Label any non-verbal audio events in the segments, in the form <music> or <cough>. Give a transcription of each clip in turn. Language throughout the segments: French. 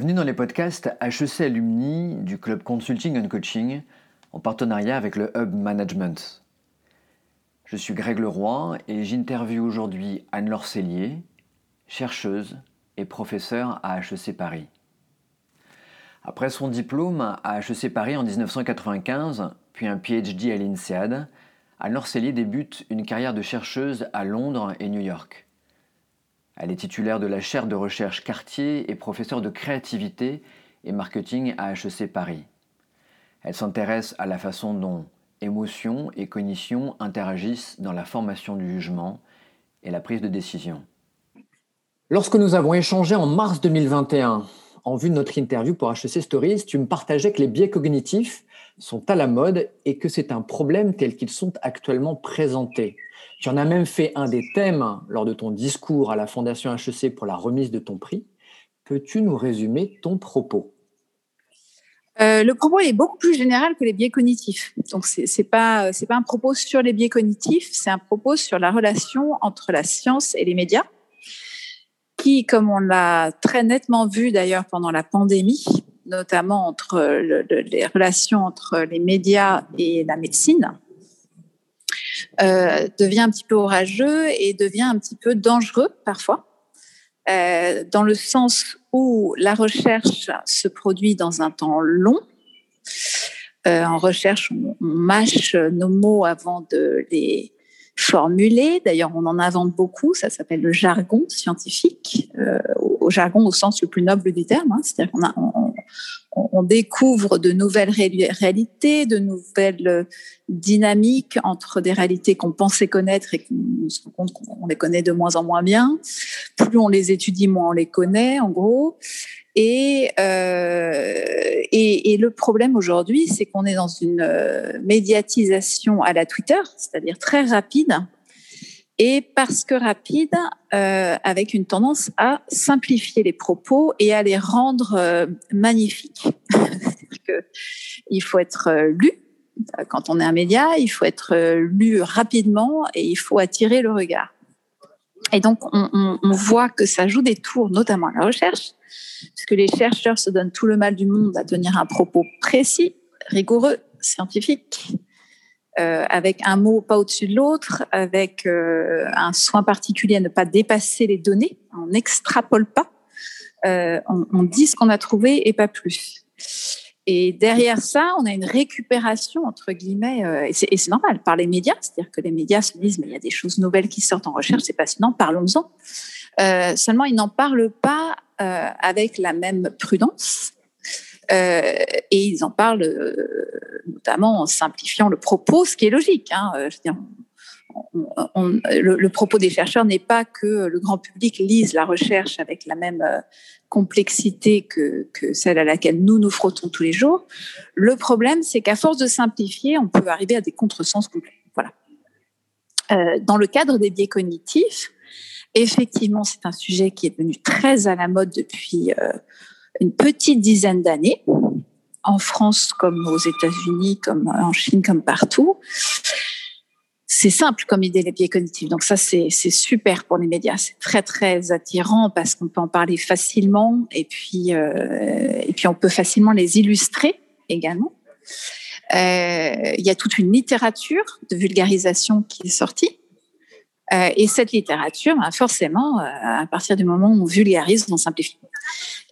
Bienvenue dans les podcasts HEC Alumni du club Consulting and Coaching en partenariat avec le Hub Management. Je suis Greg Leroy et j'interviewe aujourd'hui Anne-Laure Cellier, chercheuse et professeure à HEC Paris. Après son diplôme à HEC Paris en 1995, puis un PhD à l'INSEAD, Anne-Laure Cellier débute une carrière de chercheuse à Londres et New York. Elle est titulaire de la chaire de recherche Cartier et professeure de créativité et marketing à HEC Paris. Elle s'intéresse à la façon dont émotion et cognition interagissent dans la formation du jugement et la prise de décision. Lorsque nous avons échangé en mars 2021, en vue de notre interview pour HEC Stories, tu me partageais que les biais cognitifs sont à la mode et que c'est un problème tel qu'ils sont actuellement présentés. Tu en as même fait un des thèmes lors de ton discours à la Fondation HEC pour la remise de ton prix. Peux-tu nous résumer ton propos? Euh, le propos est beaucoup plus général que les biais cognitifs. Donc c'est n'est pas c'est pas un propos sur les biais cognitifs, c'est un propos sur la relation entre la science et les médias, qui, comme on l'a très nettement vu d'ailleurs pendant la pandémie, notamment entre les relations entre les médias et la médecine, euh, devient un petit peu orageux et devient un petit peu dangereux parfois, euh, dans le sens où la recherche se produit dans un temps long. Euh, en recherche, on, mâche nos mots avant de les formuler. D'ailleurs, on en invente beaucoup. Ça s'appelle le jargon scientifique, au, jargon au sens le plus noble du terme. Hein. C'est-à-dire qu'on a, on découvre de nouvelles réalités, de nouvelles dynamiques entre des réalités qu'on pensait connaître et qu'on se rend compte qu'on les connaît de moins en moins bien. Plus on les étudie, moins on les connaît, en gros. Et, euh, et, le problème aujourd'hui, c'est qu'on est dans une euh, médiatisation à la Twitter, c'est-à-dire très rapide, et parce que rapide, euh, avec une tendance à simplifier les propos et à les rendre euh, magnifiques. <laughs> que il faut être euh, lu quand on est un média, il faut être lu rapidement et il faut attirer le regard. Et donc, on, on voit que ça joue des tours, notamment à la recherche, puisque les chercheurs se donnent tout le mal du monde à tenir un propos précis, rigoureux, scientifique, euh, avec un mot pas au-dessus de l'autre, avec euh, un soin particulier à ne pas dépasser les données, on n'extrapole pas, euh, on, dit ce qu'on a trouvé et pas plus. Et derrière ça, on a une récupération, entre guillemets, et c'est normal, par les médias, c'est-à-dire que les médias se disent, mais il y a des choses nouvelles qui sortent en recherche, c'est passionnant, parlons-en. seulement, ils n'en parlent pas avec la même prudence euh, et ils en parlent euh, notamment en simplifiant le propos, ce qui est logique. Hein. Euh, je veux dire, le, propos des chercheurs n'est pas que le grand public lise la recherche avec la même complexité que, que, celle à laquelle nous nous frottons tous les jours. Le problème, c'est qu'à force de simplifier, on peut arriver à des contresens complets. Voilà. Euh, dans le cadre des biais cognitifs, effectivement, c'est un sujet qui est devenu très à la mode depuis euh, une petite dizaine d'années, en France comme aux États-Unis, comme en Chine, comme partout. C'est simple comme idée, les biais cognitifs. Donc ça, c'est super pour les médias. C'est très, très attirant parce qu'on peut en parler facilement et puis, euh, et puis on peut facilement les illustrer également. Euh, il y a toute une littérature de vulgarisation qui est sortie. Euh, et cette littérature, ben, forcément, à partir du moment où on vulgarise, on simplifie.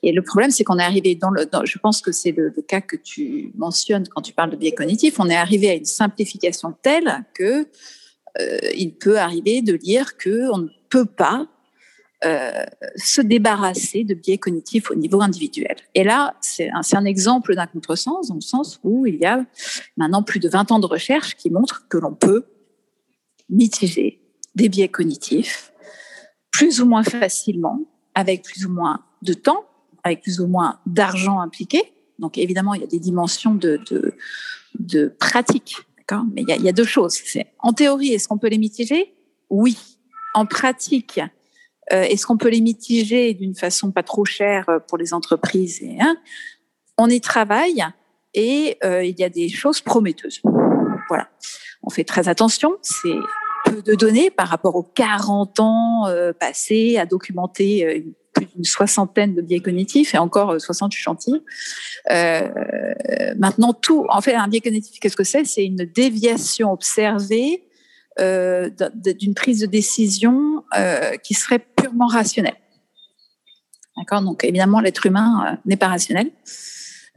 Et le problème, c'est qu'on est arrivé dans le, je pense que c'est le, cas que tu mentionnes quand tu parles de biais cognitifs, on est arrivé à une simplification telle que euh, il peut arriver de dire que on ne peut pas euh, se débarrasser de biais cognitifs au niveau individuel. Et là, c'est un, un, exemple d'un contresens, dans le sens où il y a maintenant plus de 20 ans de recherche qui montrent que l'on peut mitiger des biais cognitifs plus ou moins facilement, avec plus ou moins de temps, avec plus ou moins d'argent impliqué. Donc évidemment, il y a des dimensions de, de, de pratique. Mais il y, a, deux choses. C'est en théorie, est-ce qu'on peut les mitiger? Oui. En pratique, euh, est-ce qu'on peut les mitiger d'une façon pas trop chère euh, pour les entreprises hein? On y travaille et euh, il y a des choses prometteuses. Voilà. On fait très attention. C'est de données par rapport aux 40 ans euh, passés à documenter une plus d'une soixantaine de biais cognitifs et encore 60 chantiers. Euh, maintenant, tout, en fait, un biais cognitif, qu'est-ce que c'est? C'est une déviation observée euh, d'une prise de décision euh, qui serait purement rationnelle. D'accord? Donc, évidemment, l'être humain euh, n'est pas rationnel.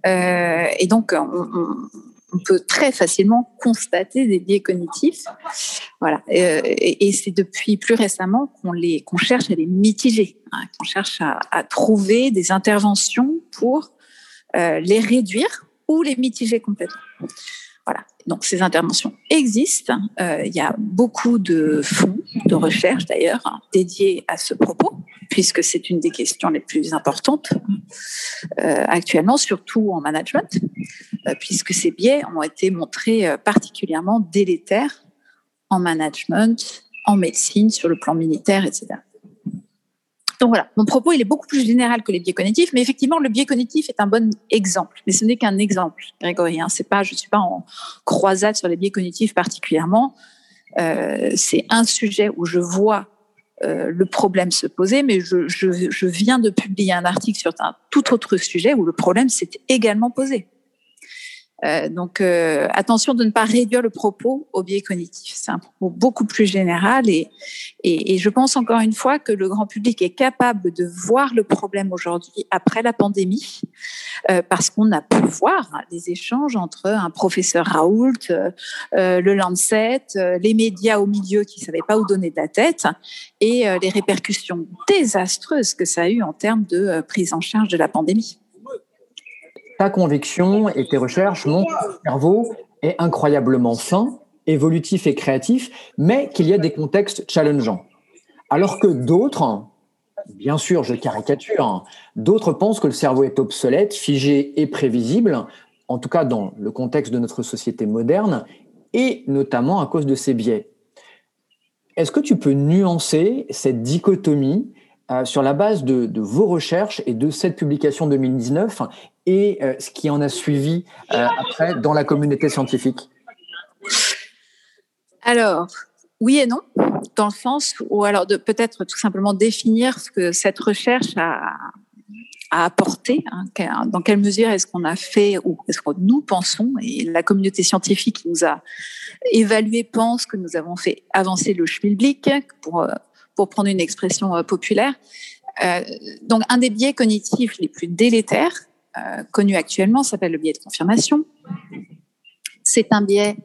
Euh, et donc, on, on peut très facilement constater des biais cognitifs. Voilà. Euh, et, c'est depuis plus récemment qu'on les cherche à les mitiger, hein, qu'on cherche à, trouver des interventions pour euh, les réduire ou les mitiger complètement. Voilà. Donc ces interventions existent. Euh, il y a beaucoup de fonds de recherche d'ailleurs dédiés à ce propos, puisque c'est une des questions les plus importantes actuellement, surtout en management, puisque ces biais ont été montrés euh, particulièrement délétères en management, en médecine, sur le plan militaire, etc. Donc voilà, mon propos il est beaucoup plus général que les biais cognitifs, mais effectivement le biais cognitif est un bon exemple, mais ce n'est qu'un exemple, Grégory. Hein. Pas, je suis pas en croisade sur les biais cognitifs particulièrement. Euh, c'est un sujet où je vois euh, le problème se poser, mais je, viens de publier un article sur un tout autre sujet où le problème s'est également posé. Euh, donc euh, attention de ne pas réduire le propos au biais cognitif. C'est un propos beaucoup plus général et, et, et, je pense encore une fois que le grand public est capable de voir le problème aujourd'hui après la pandémie euh, parce qu'on a pu voir des échanges entre un professeur Raoult, euh, le Lancet, les médias au milieu qui savaient pas où donner de la tête et les répercussions désastreuses que ça a eu en termes de prise en charge de la pandémie conviction et tes recherches montrent que le cerveau est incroyablement fin, évolutif et créatif, mais qu'il y a des contextes challengeants. Alors que d'autres, bien sûr, je caricature, hein, d'autres pensent que le cerveau est obsolète, figé et prévisible, en tout cas dans le contexte de notre société moderne, et notamment à cause de ses biais. Est-ce que tu peux nuancer cette dichotomie euh, sur la base de, vos recherches et de cette publication 2019 et euh, ce qui en a suivi euh, après dans la communauté scientifique Alors, oui et non, dans le sens où, alors, de peut-être tout simplement définir ce que cette recherche a, a apporté, hein, dans quelle mesure est-ce qu'on a fait ou est-ce que nous pensons, et la communauté scientifique qui nous a évalué pense que nous avons fait avancer le schmilblick, pour, euh, pour prendre une expression populaire. Donc, un des biais cognitifs les plus délétères, euh, connu actuellement s'appelle le biais de confirmation. C'est un biais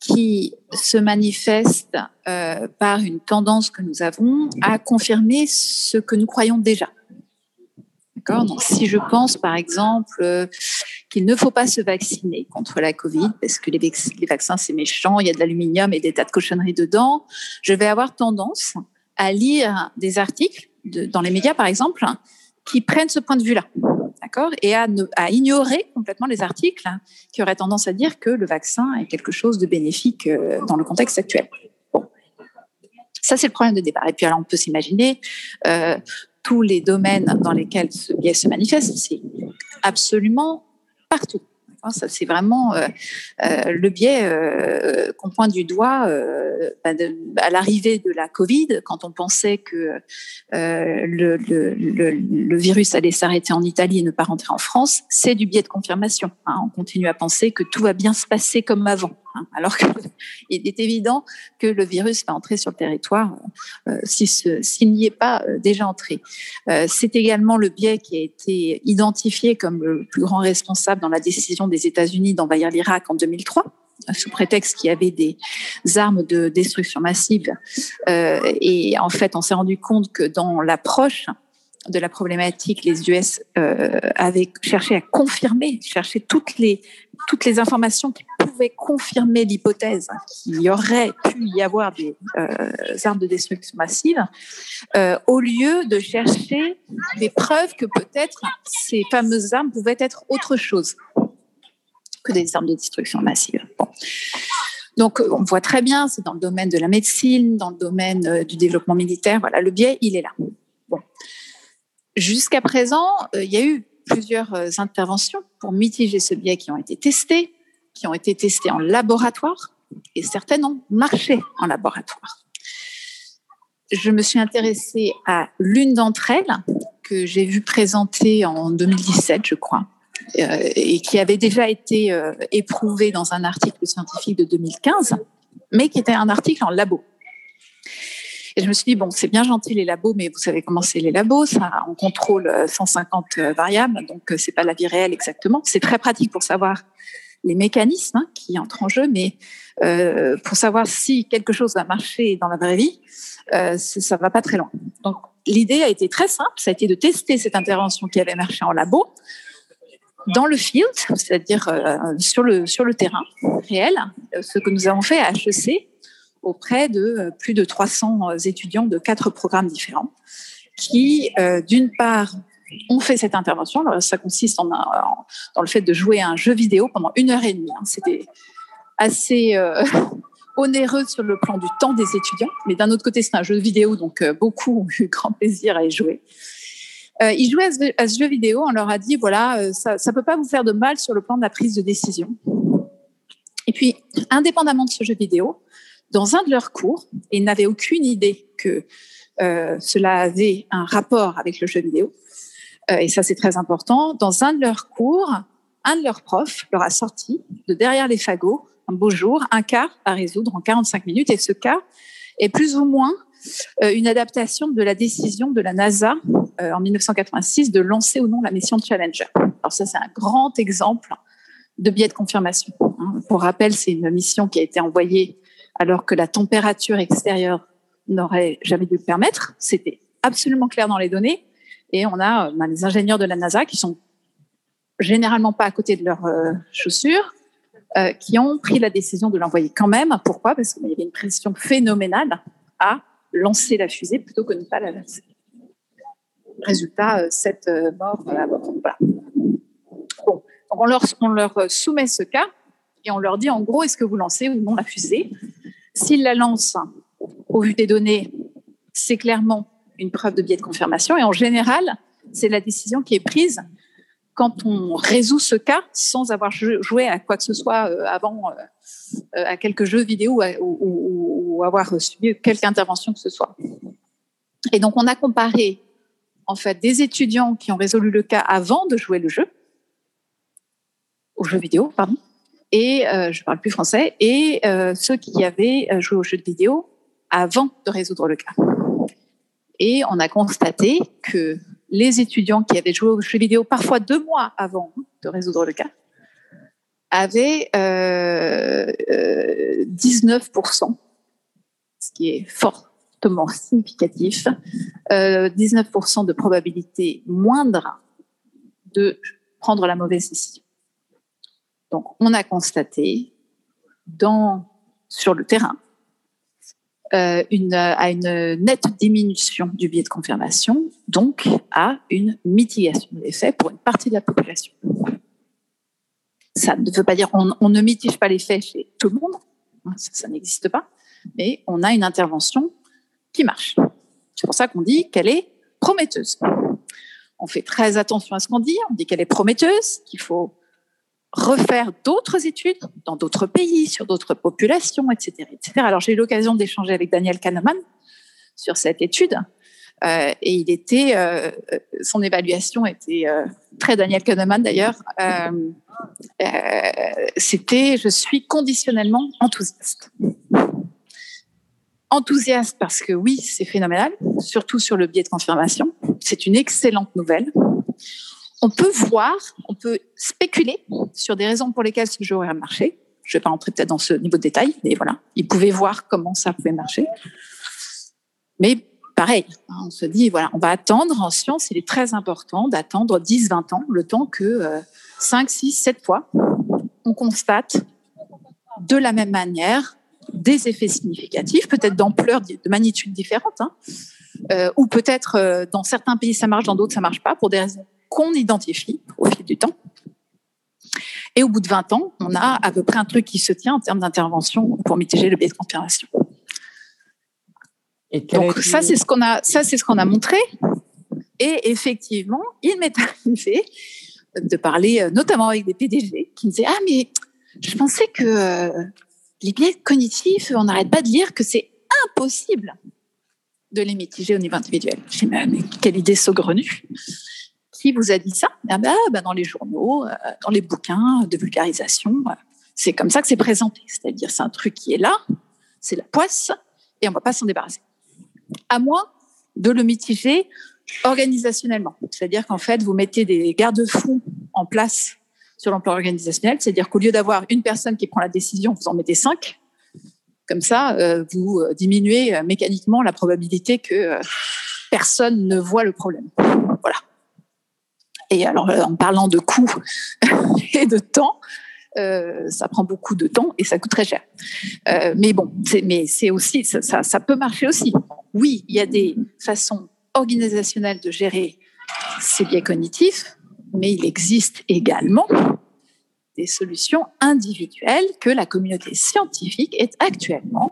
qui se manifeste euh, par une tendance que nous avons à confirmer ce que nous croyons déjà. D'accord? Si je pense, par exemple, euh, qu'il ne faut pas se vacciner contre la Covid parce que les, vaccins, c'est méchant, il y a de l'aluminium et des tas de cochonneries dedans, je vais avoir tendance à lire des articles dans les médias, par exemple, qui prennent ce point de vue-là d'accord, et à, ignorer complètement les articles qui auraient tendance à dire que le vaccin est quelque chose de bénéfique euh, dans le contexte actuel. Bon, ça c'est le problème de départ. Et puis alors on peut s'imaginer euh, tous les domaines dans lesquels ce biais se manifeste, c'est absolument partout. Ça, c'est vraiment euh, euh, le biais euh, qu'on pointe du doigt euh, bah, à l'arrivée de la Covid, quand on pensait que le, virus allait s'arrêter en Italie et ne pas rentrer en France, c'est du biais de confirmation. Hein. On continue à penser que tout va bien se passer comme avant. Hein, alors qu'il <laughs> est évident que le virus va entrer sur le territoire euh, s'il n'y est pas euh, déjà entré. Euh, c'est également le biais qui a été identifié comme le plus grand responsable dans la décision des États-Unis d'envahir l'Irak en 2003 sous prétexte qu'il y avait des armes de destruction massive. Euh, et en fait, on s'est rendu compte que dans l'approche de la problématique, les US euh, avaient cherché à confirmer, chercher toutes les toutes les informations qui pouvaient confirmer l'hypothèse qu'il y aurait pu y avoir des euh, armes de destruction massive, euh, au lieu de chercher des preuves que peut-être ces fameuses armes pouvaient être autre chose que des armes de destruction massive. Donc, on voit très bien, c'est dans le domaine de la médecine, dans le domaine euh, du développement militaire. Voilà, le biais, il est là. Jusqu'à présent, euh, il y a eu plusieurs euh, interventions pour mitiger ce biais qui ont été testées, qui ont été testées en laboratoire, et certaines ont marché en laboratoire. Je me suis intéressée à l'une d'entre elles, que j'ai vu présenter en 2017, je crois, euh, et qui avait déjà été euh, éprouvé dans un article scientifique de 2015, mais qui était un article en labo. Et je me suis dit, bon, c'est bien gentil les labos, mais vous savez comment c'est les labos, ça, on contrôle 150 variables, donc c'est pas la vie réelle exactement. C'est très pratique pour savoir les mécanismes hein, qui entrent en jeu, mais euh, pour savoir si quelque chose va marcher dans la vraie vie, euh, ça va pas très loin. Donc l'idée a été très simple, ça a été de tester cette intervention qui avait marché en labo dans le field, c'est-à-dire euh, sur le sur le terrain réel, ce que nous avons fait à HEC auprès de plus de 300 étudiants de quatre programmes différents, qui d'une part on fait cette intervention. ça consiste en, dans le fait de jouer à un jeu vidéo pendant une heure et demie. Hein. C'était assez euh, <laughs> onéreux sur le plan du temps des étudiants, mais d'un autre côté, c'est un jeu vidéo, donc euh, beaucoup ont eu grand plaisir à y jouer. Euh, ils jouaient à ce, jeu vidéo, on leur a dit, voilà, ça ne peut pas vous faire de mal sur le plan de la prise de décision. Et puis, indépendamment de ce jeu vidéo, dans un de leurs cours, ils n'avaient aucune idée que cela avait un rapport avec le jeu vidéo, et ça c'est très important, dans un de leurs cours, un de leurs profs leur a sorti de derrière les fagots, un beau jour, un cas à résoudre en 45 minutes. Et ce cas est plus ou moins euh, une adaptation de la décision de la NASA euh, en 1986 de lancer ou non la mission Challenger. Alors ça, c'est un grand exemple de biais de confirmation. Hein. Pour rappel, c'est une mission qui a été envoyée alors que la température extérieure n'aurait jamais dû le permettre. C'était absolument clair dans les données. Et on a euh, ben, les ingénieurs de la NASA qui sont généralement pas à côté de leurs euh, chaussures, euh, qui ont pris la décision de l'envoyer quand même. Pourquoi? Parce qu'il y avait une pression phénoménale à lancer la fusée plutôt que de ne pas la lancer. Résultat, cette mort Voilà. Bon, on leur, on leur soumet ce cas et on leur dit en gros, est-ce que vous lancez ou non la fusée? S'ils la lancent, au vu des données, c'est clairement une preuve de biais de confirmation. Et en général, c'est la décision qui est prise quand on résout ce cas sans avoir joué à quoi que ce soit euh, avant, euh, euh, à quelques jeux vidéo ou, avoir suivi quelque intervention que ce soit. Et donc, on a comparé en fait des étudiants qui ont résolu le cas avant de jouer le jeu, au jeu vidéo, pardon, et je parle plus français, et ceux qui avaient joué au jeu vidéo avant de résoudre le cas. Et on a constaté que les étudiants qui avaient joué aux jeux vidéo parfois deux mois avant de résoudre le cas avaient 19%, euh, ce qui est fortement significatif, 19% euh, de probabilité moindre de prendre la mauvaise décision. Donc, on a constaté dans, sur le terrain euh, une, à une nette diminution du biais de confirmation, donc à une mitigation de l'effet pour une partie de la population. Ça ne veut pas dire on, ne mitige pas l'effet chez tout le monde, hein, ça n'existe pas, mais on a une intervention qui marche. C'est pour ça qu'on dit qu'elle est prometteuse. On fait très attention à ce qu'on dit, on dit qu'elle est prometteuse, qu'il faut refaire d'autres études dans d'autres pays, sur d'autres populations, etc., etc. Alors j'ai eu l'occasion d'échanger avec Daniel Kahneman sur cette étude. Euh, et il était, euh, son évaluation était euh, très Daniel Kahneman d'ailleurs. Euh, euh, c'était, je suis conditionnellement enthousiaste. Enthousiaste parce que oui, c'est phénoménal, surtout sur le biais de confirmation. C'est une excellente nouvelle on peut voir, on peut spéculer sur des raisons pour lesquelles ce jeu aurait marché. Je ne vais pas entrer peut-être dans ce niveau de détail, mais voilà, ils pouvaient voir comment ça pouvait marcher. Mais pareil, hein, on se dit, voilà, on va attendre. En science, il est très important d'attendre 10, 20 ans, le temps que 5, 6, 7 fois, on constate de la même manière des effets significatifs, peut-être d'ampleur, de magnitude différente, hein. euh, ou peut-être euh, dans certains pays ça marche, dans d'autres ça marche pas, pour des raisons qu'on identifie au fil du temps. Et au bout de 20 ans, on a à peu près un truc qui se tient en termes d'intervention pour mitiger le biais de confirmation. Et Donc ça, c'est ce qu'on a, ça c'est ce qu'on a montré. Et effectivement, il m'est arrivé de parler euh, notamment avec des PDG qui me disaient ah mais je pensais que euh, les biais cognitifs, on n'arrête pas de dire que c'est impossible de les mitiger au niveau individuel. Je mais, quelle idée saugrenue Qui vous a dit ça ah ben, Dans les journaux, euh, dans les bouquins de vulgarisation. Euh, c'est comme ça que c'est présenté. C'est-à-dire, c'est un truc qui est là, c'est la poisse, et on ne va pas s'en débarrasser. À moins de le mitiger organisationnellement. C'est-à-dire qu'en fait, vous mettez des garde-fous en place sur l'emploi organisationnel. C'est-à-dire qu'au lieu d'avoir une personne qui prend la décision, vous en mettez cinq. Comme ça, euh, vous diminuez mécaniquement la probabilité que personne ne voit le problème. Voilà. Et alors, en parlant de coûts <laughs> et de temps, ça prend beaucoup de temps et ça coûte très cher. mais bon, mais c'est aussi ça, peut marcher aussi. Oui, il y a des façons organisationnelles de gérer ces biais cognitifs, mais il existe également des solutions individuelles que la communauté scientifique est actuellement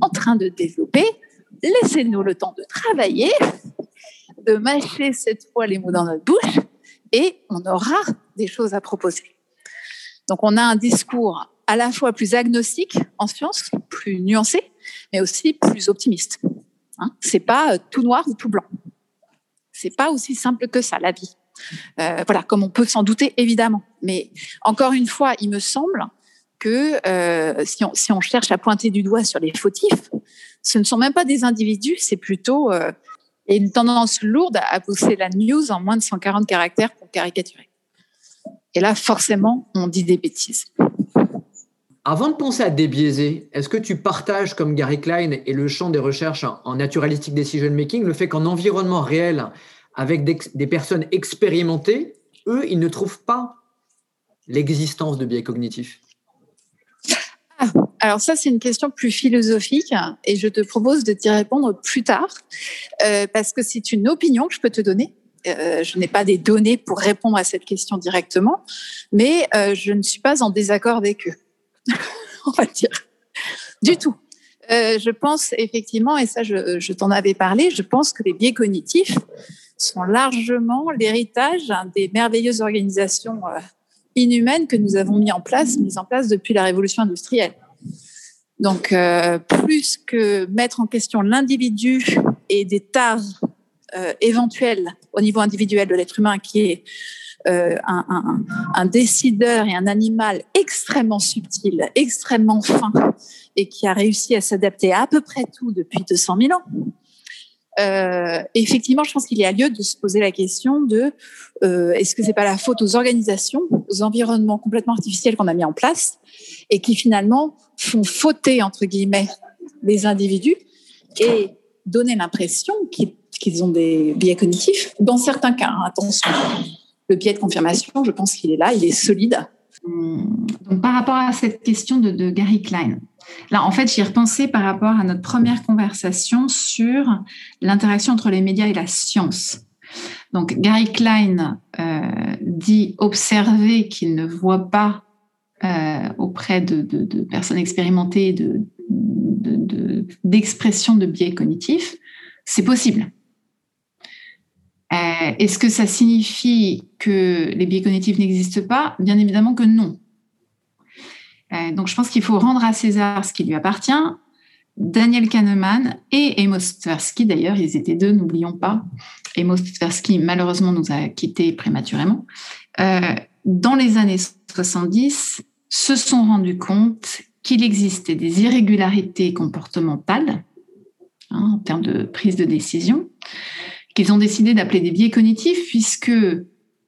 en train de développer. Laissez-nous le temps de travailler, de mâcher cette fois les mots dans notre bouche et on aura des choses à proposer. Donc on a un discours à la fois plus agnostique en science, plus nuancé, mais aussi plus optimiste. Hein c'est pas tout noir ou tout blanc. C'est pas aussi simple que ça la vie. Euh, voilà, comme on peut s'en douter, évidemment. Mais encore une fois, il me semble que euh, si, on, cherche à pointer du doigt sur les fautifs, ce ne sont même pas des individus, c'est plutôt euh, une tendance lourde à pousser la news en moins de 140 caractères pour caricaturer. Et là, forcément, on dit des bêtises. Avant de penser à débiaiser, est-ce que tu partages, comme Gary Klein et le champ des recherches en naturalistic decision making, le fait qu'en environnement réel, avec des, personnes expérimentées, eux, ils ne trouvent pas l'existence de biais cognitifs? Alors ça, c'est une question plus philosophique et je te propose de t'y répondre plus tard euh, parce que c'est une opinion que je peux te donner. Euh, je n'ai pas des données pour répondre à cette question directement, mais euh, je ne suis pas en désaccord avec eux, <laughs> on va dire, du tout. je pense effectivement, et ça je, t'en avais parlé, je pense que les biais cognitifs sont largement l'héritage des merveilleuses organisations inhumaines que nous avons mis en place, mises en place depuis la révolution industrielle. Donc, euh, plus que mettre en question l'individu et des tares euh, éventuelles au niveau individuel de l'être humain, qui est un, un, décideur et un animal extrêmement subtil, extrêmement fin, et qui a réussi à s'adapter à, à peu près tout depuis 200 000 ans, euh, effectivement, je pense qu'il y a lieu de se poser la question de euh, est-ce que c'est pas la faute aux organisations, aux environnements complètement artificiels qu'on a mis en place et qui finalement font fauter entre guillemets les individus et donner l'impression qu'ils ont des biais cognitifs? Dans certains cas, hein, attention, le biais de confirmation, je pense qu'il est là, il est solide. Donc, par rapport à cette question de, de Gary Klein, Là, en fait, j'y repensé par rapport à notre première conversation sur l'interaction entre les médias et la science. Donc, Gary Klein euh, dit observer qu'il ne voit pas euh, auprès de, personnes expérimentées d'expression de, biais cognitifs. C'est possible. Euh, est-ce que ça signifie que les biais cognitifs n'existent pas? Bien évidemment que non. Euh, donc, je pense qu'il faut rendre à César ce qui lui appartient. Daniel Kahneman et Amos Tversky, d'ailleurs, ils étaient deux, n'oublions pas. Amos Tversky, malheureusement, nous a quittés prématurément. Euh, dans les années 70, se sont rendus compte qu'il existait des irrégularités comportementales hein, en termes de prise de décision, qu'ils ont décidé d'appeler des biais cognitifs, puisque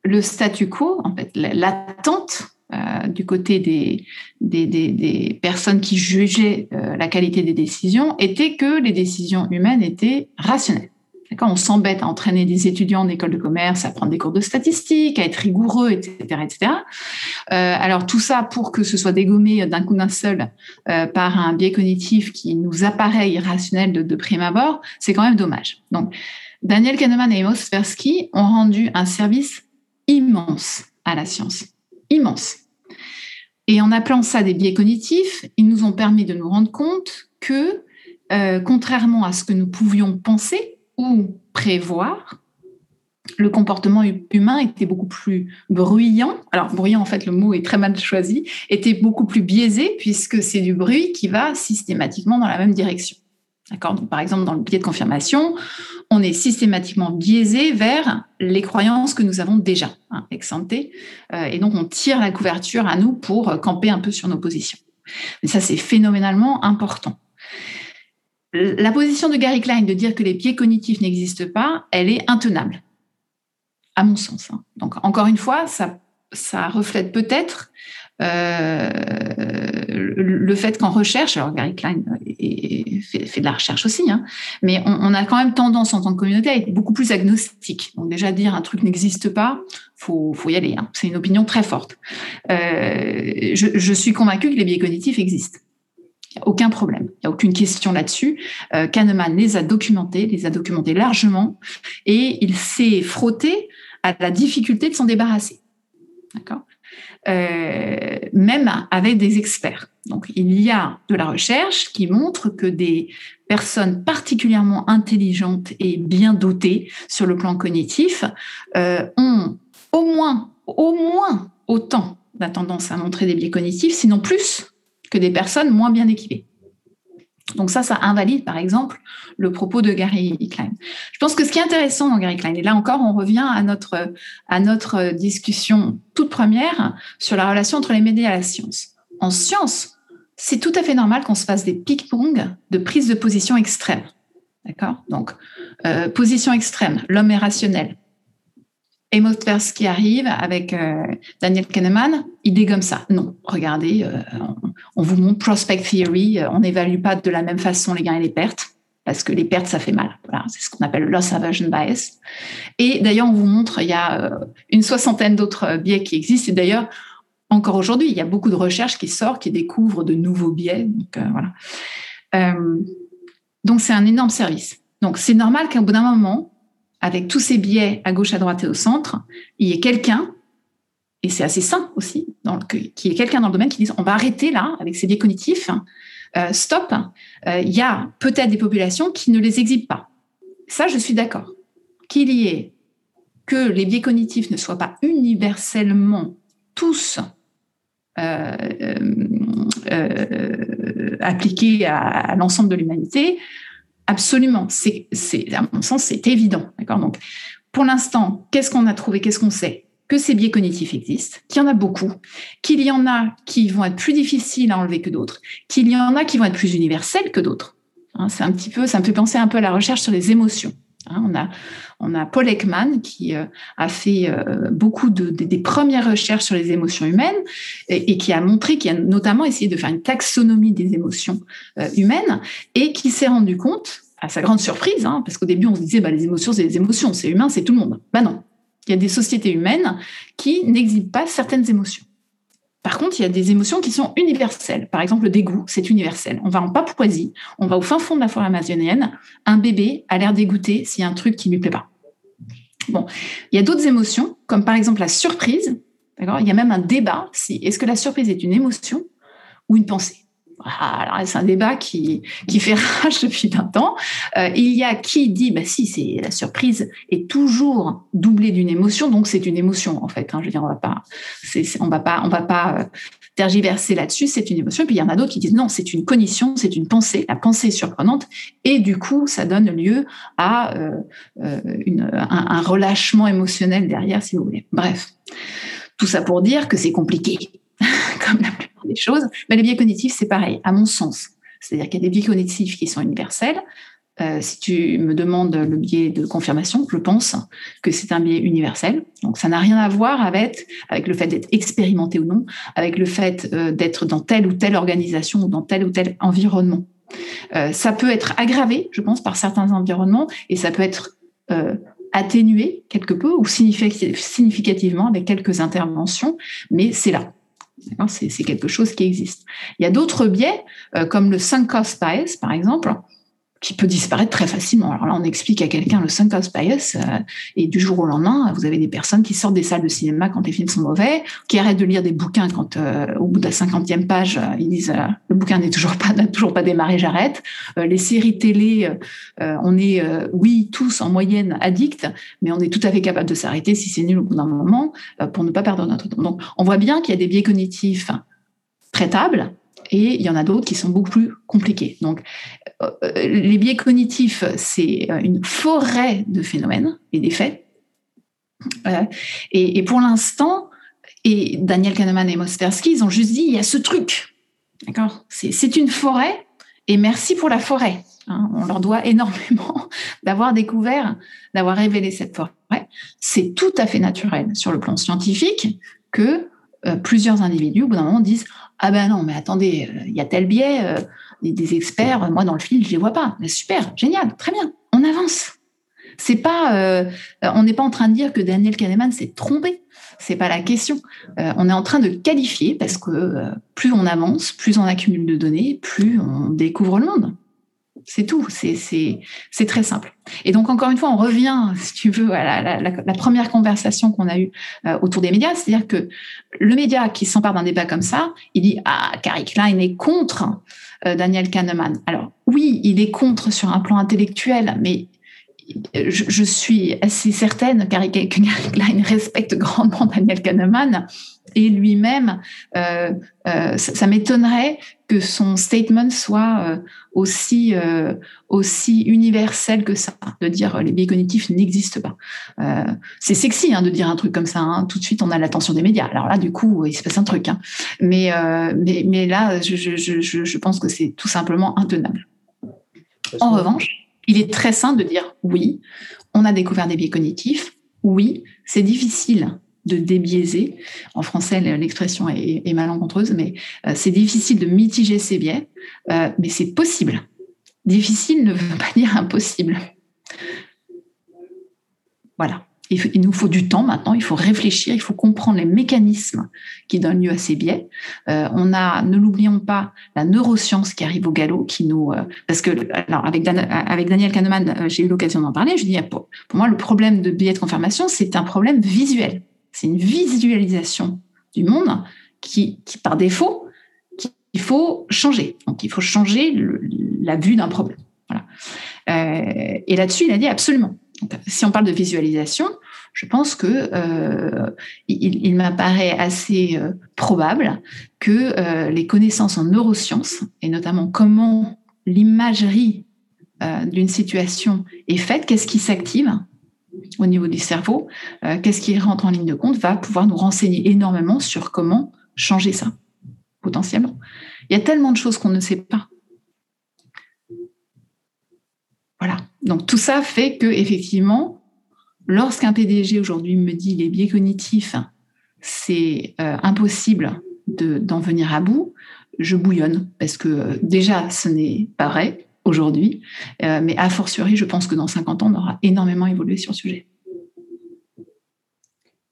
le statu quo, en fait, l'attente euh, du côté des, personnes qui jugeaient euh, la qualité des décisions était que les décisions humaines étaient rationnelles. On s'embête à entraîner des étudiants en école de commerce, à prendre des cours de statistiques, à être rigoureux, etc. etc. Euh, alors tout ça pour que ce soit dégommé d'un coup d'un seul par un biais cognitif qui nous apparaît irrationnel de, de prime abord, c'est quand même dommage. Donc Daniel Kahneman et Amos Tversky ont rendu un service immense à la science. Immense. Et en appelant ça des biais cognitifs, ils nous ont permis de nous rendre compte que, euh, contrairement à ce que nous pouvions penser ou prévoir, le comportement humain était beaucoup plus bruyant. Alors, bruyant, en fait, le mot est très mal choisi, était beaucoup plus biaisé puisque c'est du bruit qui va systématiquement dans la même direction. D'accord? Par exemple, dans le biais de confirmation, on est systématiquement biaisé vers les croyances que nous avons déjà, hein, ex euh, et donc on tire la couverture à nous pour camper un peu sur nos positions. Mais ça, c'est phénoménalement important. La position de Gary Klein de dire que les biais cognitifs n'existent pas, elle est intenable, à mon sens. Hein. Donc, encore une fois, ça, ça reflète peut-être euh, le fait qu'en recherche, alors Gary Klein fait, de la recherche aussi, hein, mais on, a quand même tendance en tant que communauté à être beaucoup plus agnostique. Donc déjà dire un truc n'existe pas, faut, faut y aller. Hein. C'est une opinion très forte. Euh, je, suis convaincue que les biais cognitifs existent. Il a aucun problème, il n'y a aucune question là-dessus. Euh, Kahneman les a documentés, les a documentés largement, et il s'est frotté à la difficulté de s'en débarrasser. D'accord? Euh, même avec des experts. Donc, il y a de la recherche qui montre que des personnes particulièrement intelligentes et bien dotées sur le plan cognitif euh, ont au moins, au moins autant la tendance à montrer des biais cognitifs, sinon plus que des personnes moins bien équipées. Donc ça, ça invalide, par exemple, le propos de Gary Klein. Je pense que ce qui est intéressant dans Gary Klein, et là encore, on revient à notre, à notre discussion toute première sur la relation entre les médias et la science. En science, c'est tout à fait normal qu'on se fasse des ping-pong de prise de position extrême. D'accord? Donc, euh, position extrême, l'homme est rationnel, ce qui arrive avec euh, Daniel Kahneman, il dégomme ça. Non, regardez, euh, on, vous montre prospect theory, euh, on n'évalue pas de la même façon les gains et les pertes, parce que les pertes, ça fait mal. Voilà, c'est ce qu'on appelle le loss aversion bias. Et d'ailleurs, on vous montre, il y a une soixantaine d'autres biais qui existent. Et d'ailleurs, encore aujourd'hui, il y a beaucoup de recherches qui sortent, qui découvrent de nouveaux biais. Donc, voilà. donc c'est un énorme service. Donc, c'est normal qu'au bout d'un moment, avec tous ces biais à gauche, à droite et au centre, il y ait quelqu'un, et c'est assez sain aussi, qu'il y ait quelqu'un dans le domaine qui dise on va arrêter là avec ces biais cognitifs, euh, stop, euh, il y a peut-être des populations qui ne les exhibent pas. Ça, je suis d'accord. Qu'il y ait que les biais cognitifs ne soient pas universellement tous euh, appliqués à l'ensemble de l'humanité, Absolument, c'est, à mon sens, c'est évident. D'accord? Donc, pour l'instant, qu'est-ce qu'on a trouvé? Qu'est-ce qu'on sait? Que ces biais cognitifs existent, qu'il y en a beaucoup, qu'il y en a qui vont être plus difficiles à enlever que d'autres, qu'il y en a qui vont être plus universels que d'autres. Hein, c'est un petit peu, ça me fait penser un peu à la recherche sur les émotions. Hein, on, a, Paul Ekman qui euh, a fait euh, beaucoup de, des premières recherches sur les émotions humaines et, qui a montré, qui a notamment essayé de faire une taxonomie des émotions euh, humaines et qui s'est rendu compte, à sa grande surprise, hein, parce qu'au début on se disait bah, les émotions c'est les émotions, c'est humain, c'est tout le monde. Ben non, il y a des sociétés humaines qui n'exhibent pas certaines émotions. Par contre, il y a des émotions qui sont universelles. Par exemple, le dégoût, c'est universel. On va en Papouasie, on va au fin fond de la forêt amazonienne, un bébé a l'air dégoûté s'il y a un truc qui lui plaît pas. Bon, il y a d'autres émotions, comme par exemple la surprise. Il y a même un débat si est-ce que la surprise est une émotion ou une pensée. Alors, c'est un débat qui, qui fait rage depuis 20 ans. Euh, il y a qui dit, bah si, c'est la surprise est toujours doublée d'une émotion, donc c'est une émotion en fait. Hein. je veux dire, on va pas, on va pas, on va pas euh, tergiverser là-dessus. C'est une émotion. Et puis il y en a d'autres qui disent non, c'est une cognition, c'est une pensée. La pensée est surprenante, et du coup, ça donne lieu à euh, une, un, un relâchement émotionnel derrière, si vous voulez. Bref, tout ça pour dire que c'est compliqué, <laughs> comme la plupart des choses. Mais les biais cognitifs, c'est pareil, à mon sens. C'est-à-dire qu'il y a des biais cognitifs qui sont universels. Euh, si tu me demandes le biais de confirmation, je pense que c'est un biais universel. Donc, ça n'a rien à voir avec, avec le fait d'être expérimenté ou non, avec le fait euh, d'être dans telle ou telle organisation ou dans tel ou tel environnement. Euh, ça peut être aggravé, je pense, par certains environnements et ça peut être atténué quelque peu ou significativement avec quelques interventions, mais c'est là. C'est quelque chose qui existe. Il y a d'autres biais, euh, comme le sunk cost bias, par exemple, qui peut disparaître très facilement. Alors là, on explique à quelqu'un le sunk cost bias, euh, et du jour au lendemain, vous avez des personnes qui sortent des salles de cinéma quand les films sont mauvais, qui arrêtent de lire des bouquins quand, euh, au bout de la cinquantième page, ils disent le bouquin n'est toujours pas <laughs> n'a toujours pas démarré, j'arrête. les séries télé, on est oui tous en moyenne addicts, mais on est tout à fait capable de s'arrêter si c'est nul au bout d'un moment pour ne pas perdre notre temps. Donc, on voit bien qu'il y a des biais cognitifs traitables et il y en a d'autres qui sont beaucoup plus compliqués. Donc, les biais cognitifs, c'est une forêt de phénomènes et d'effets. et, pour l'instant, et Daniel Kahneman et Mostersky, ils ont juste dit, il y a ce truc. D'accord? C'est une forêt, et merci pour la forêt. Hein. on leur doit énormément <laughs> d'avoir découvert, d'avoir révélé cette forêt. C'est tout à fait naturel sur le plan scientifique que euh, plusieurs individus, au bout d'un moment, disent Ah ben non, mais attendez, euh, il y a tel biais, euh, des experts, moi dans le fil, je les vois pas. Super, génial, très bien, on avance. C'est pas, on n'est pas en train de dire que Daniel Kahneman s'est trompé. C'est pas la question. on est en train de qualifier parce que plus on avance, plus on accumule de données, plus on découvre le monde. C'est tout, c'est très simple. Et donc, encore une fois, on revient, si tu veux, à la, première conversation qu'on a eue euh, autour des médias, c'est-à-dire que le média qui s'empare d'un débat comme ça, il dit Ah, Carrie Klein est contre euh, Daniel Kahneman. Alors, oui, il est contre sur un plan intellectuel, mais je, suis assez certaine que Gary Klein <laughs> respecte grandement Daniel Kahneman et lui-même, euh, euh, ça, m'étonnerait que son statement soit euh, aussi, aussi universel que ça, de dire les biais cognitifs n'existent pas. c'est sexy hein, de dire un truc comme ça, hein. tout de suite on a l'attention des médias. Alors là, du coup, il se passe un truc. Hein. Mais, mais, mais, là, je, je, je pense que c'est tout simplement intenable. En revanche, il est très sain de dire oui, on a découvert des biais cognitifs, oui, c'est difficile de débiaiser. En français, l'expression est, malencontreuse, mais euh, c'est difficile de mitiger ces biais, euh, mais c'est possible. Difficile ne veut pas dire impossible. Voilà il, nous faut du temps maintenant, il faut réfléchir, il faut comprendre les mécanismes qui donnent lieu à ces biais. Euh, on a, ne l'oublions pas, la neuroscience qui arrive au galop, qui nous, parce que alors avec, Daniel Kahneman, j'ai eu l'occasion d'en parler. Je dis pour, moi le problème de biais de confirmation, c'est un problème visuel. C'est une visualisation du monde qui, par défaut, il faut changer. Donc il faut changer la vue d'un problème. Voilà. et là-dessus, il a dit absolument si on parle de visualisation, je pense que euh, m'apparaît assez euh, probable que euh, les connaissances en neurosciences, et notamment comment l'imagerie d'une situation est faite, qu'est-ce qui s'active au niveau du cerveau, qu'est-ce qui rentre en ligne de compte, va pouvoir nous renseigner énormément sur comment changer ça, potentiellement. Il y a tellement de choses qu'on ne sait pas. Voilà. Donc tout ça fait que effectivement, lorsqu'un PDG aujourd'hui me dit les biais cognitifs, c'est euh, impossible d'en venir à bout, je bouillonne parce que euh, déjà ce n'est pas vrai aujourd'hui, euh, mais a fortiori, je pense que dans 50 ans, on aura énormément évolué sur le sujet.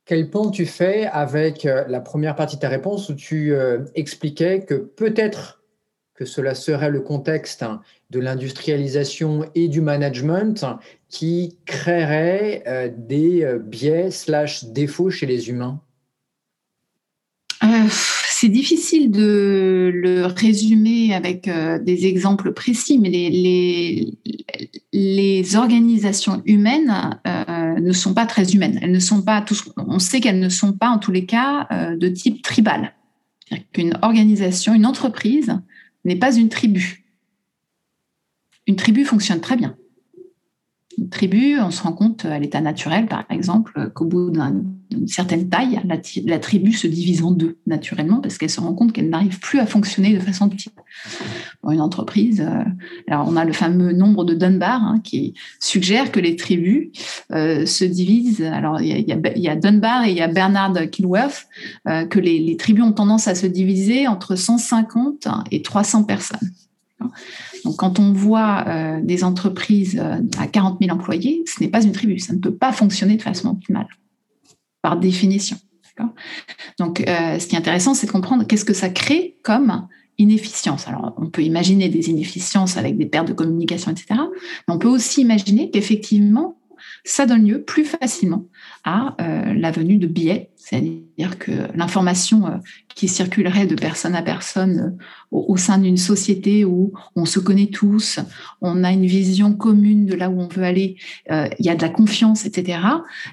Quel pont tu fais avec la première partie de ta réponse où tu expliquais que peut-être que cela serait le contexte de l'industrialisation et du management qui créerait euh, des euh, biais slash défauts chez les humains? Euh, C'est difficile de le résumer avec des exemples précis, mais les, organisations humaines ne sont pas très humaines. Elles ne sont pas on sait qu'elles ne sont pas en tous les cas de type tribal. Qu'une organisation, une entreprise n'est pas une tribu. Une tribu fonctionne très bien. Tribu, on se rend compte à l'état naturel, par exemple, qu'au bout d'une certaine taille, la, tribu se divise en deux naturellement parce qu'elle se rend compte qu'elle n'arrive plus à fonctionner de façon type. Pour une entreprise, euh, alors on a le fameux nombre de Dunbar hein, qui suggère que les tribus euh, se divisent. Alors il y, a, Dunbar et il y a Bernard Kilworth euh, que les tribus ont tendance à se diviser entre 150 et 300 personnes. Donc, quand on voit euh, des entreprises euh, à 40 000 employés, ce n'est pas une tribu. Ça ne peut pas fonctionner de façon optimale, par définition. Donc, euh, ce qui est intéressant, c'est de comprendre qu'est-ce que ça crée comme inefficience. Alors, on peut imaginer des inefficiences avec des pertes de communication, etc. Mais on peut aussi imaginer qu'effectivement, ça donne lieu plus facilement à euh, la venue de biais, c'est-à-dire que l'information euh, qui circulerait de personne à personne euh, au, sein d'une société où on se connaît tous, on a une vision commune de là où on veut aller, il y a de la confiance, etc.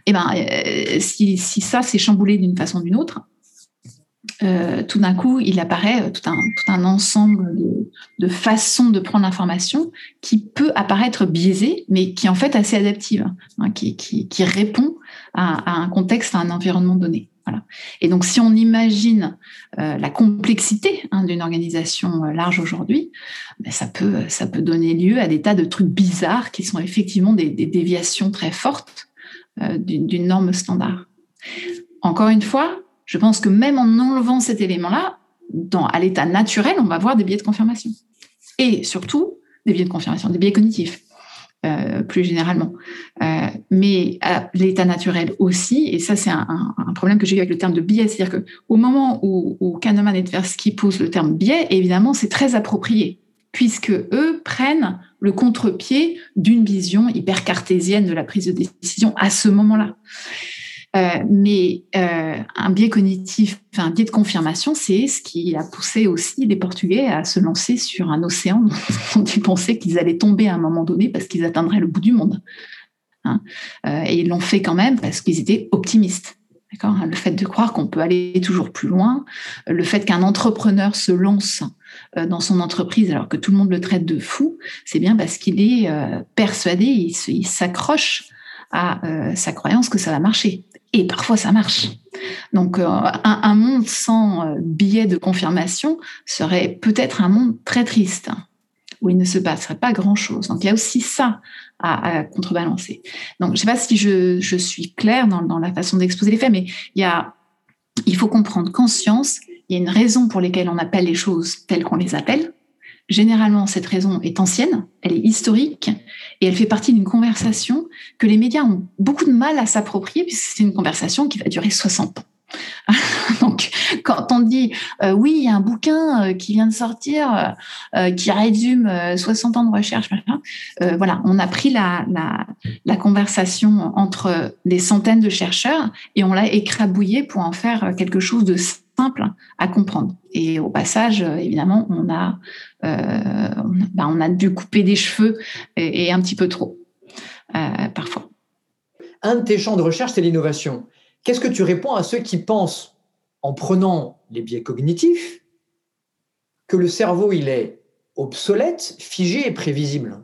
Et eh ben, si, ça s'est chamboulé d'une façon ou d'une autre, tout d'un coup, il apparaît tout un, ensemble de, façons de prendre l'information qui peut apparaître biaisée, mais qui est en fait assez adaptive, hein, qui, répond à, un contexte, à un environnement donné. Et donc, si on imagine euh, la complexité hein, d'une organisation euh, large aujourd'hui, ben, ça, peut, ça peut donner lieu à des tas de trucs bizarres qui sont effectivement des, des déviations très fortes euh, d'une norme standard. Encore une fois, je pense que même en enlevant cet élément-là, à l'état naturel, on va voir des biais de confirmation. Et surtout, des biais de confirmation, des biais cognitifs, euh, plus généralement. Euh, mais à l'état naturel aussi, et ça c'est un, problème que j'ai eu avec le terme de biais, c'est-à-dire qu'au moment où, Kahneman et Tversky posent le terme biais, évidemment c'est très approprié, puisque eux prennent le contre-pied d'une vision hyper cartésienne de la prise de décision à ce moment-là. Euh, mais euh, un biais cognitif, un biais de confirmation, c'est ce qui a poussé aussi les Portugais à se lancer sur un océan <laughs> dont ils pensaient qu'ils allaient tomber à un moment donné parce qu'ils atteindraient le bout du monde. Hein. Euh, et ils l'ont fait quand même parce qu'ils étaient optimistes. Hein. Le fait de croire qu'on peut aller toujours plus loin, le fait qu'un entrepreneur se lance dans son entreprise alors que tout le monde le traite de fou, c'est bien parce qu'il est persuadé, il s'accroche à sa croyance que ça va marcher. Et parfois, ça marche. Donc, euh, un, monde sans euh, billet de confirmation serait peut-être un monde très triste, où il ne se passerait pas grand-chose. Donc, il y a aussi ça à, contrebalancer. Donc, je ne sais pas si je, suis claire dans, la façon d'exposer les faits, mais il, faut comprendre conscience, il y a une raison pour laquelle on appelle les choses telles qu'on les appelle. Généralement, cette raison est ancienne, elle est historique et elle fait partie d'une conversation que les médias ont beaucoup de mal à s'approprier puisque c'est une conversation qui va durer 60 ans. <laughs> Donc, quand on dit euh, oui, il y a un bouquin euh, qui vient de sortir euh, qui résume 60 ans de recherche, voilà, on a pris la, la, la, conversation entre des centaines de chercheurs et on l'a écrabouillé pour en faire quelque chose de simple à comprendre. Et au passage, euh, évidemment, on a, euh, bah, on a dû couper des cheveux et, un petit peu trop, euh, parfois. Un de tes champs de recherche, c'est l'innovation. Qu'est-ce que tu réponds à ceux qui pensent, en prenant les biais cognitifs, que le cerveau, il est obsolète, figé et prévisible?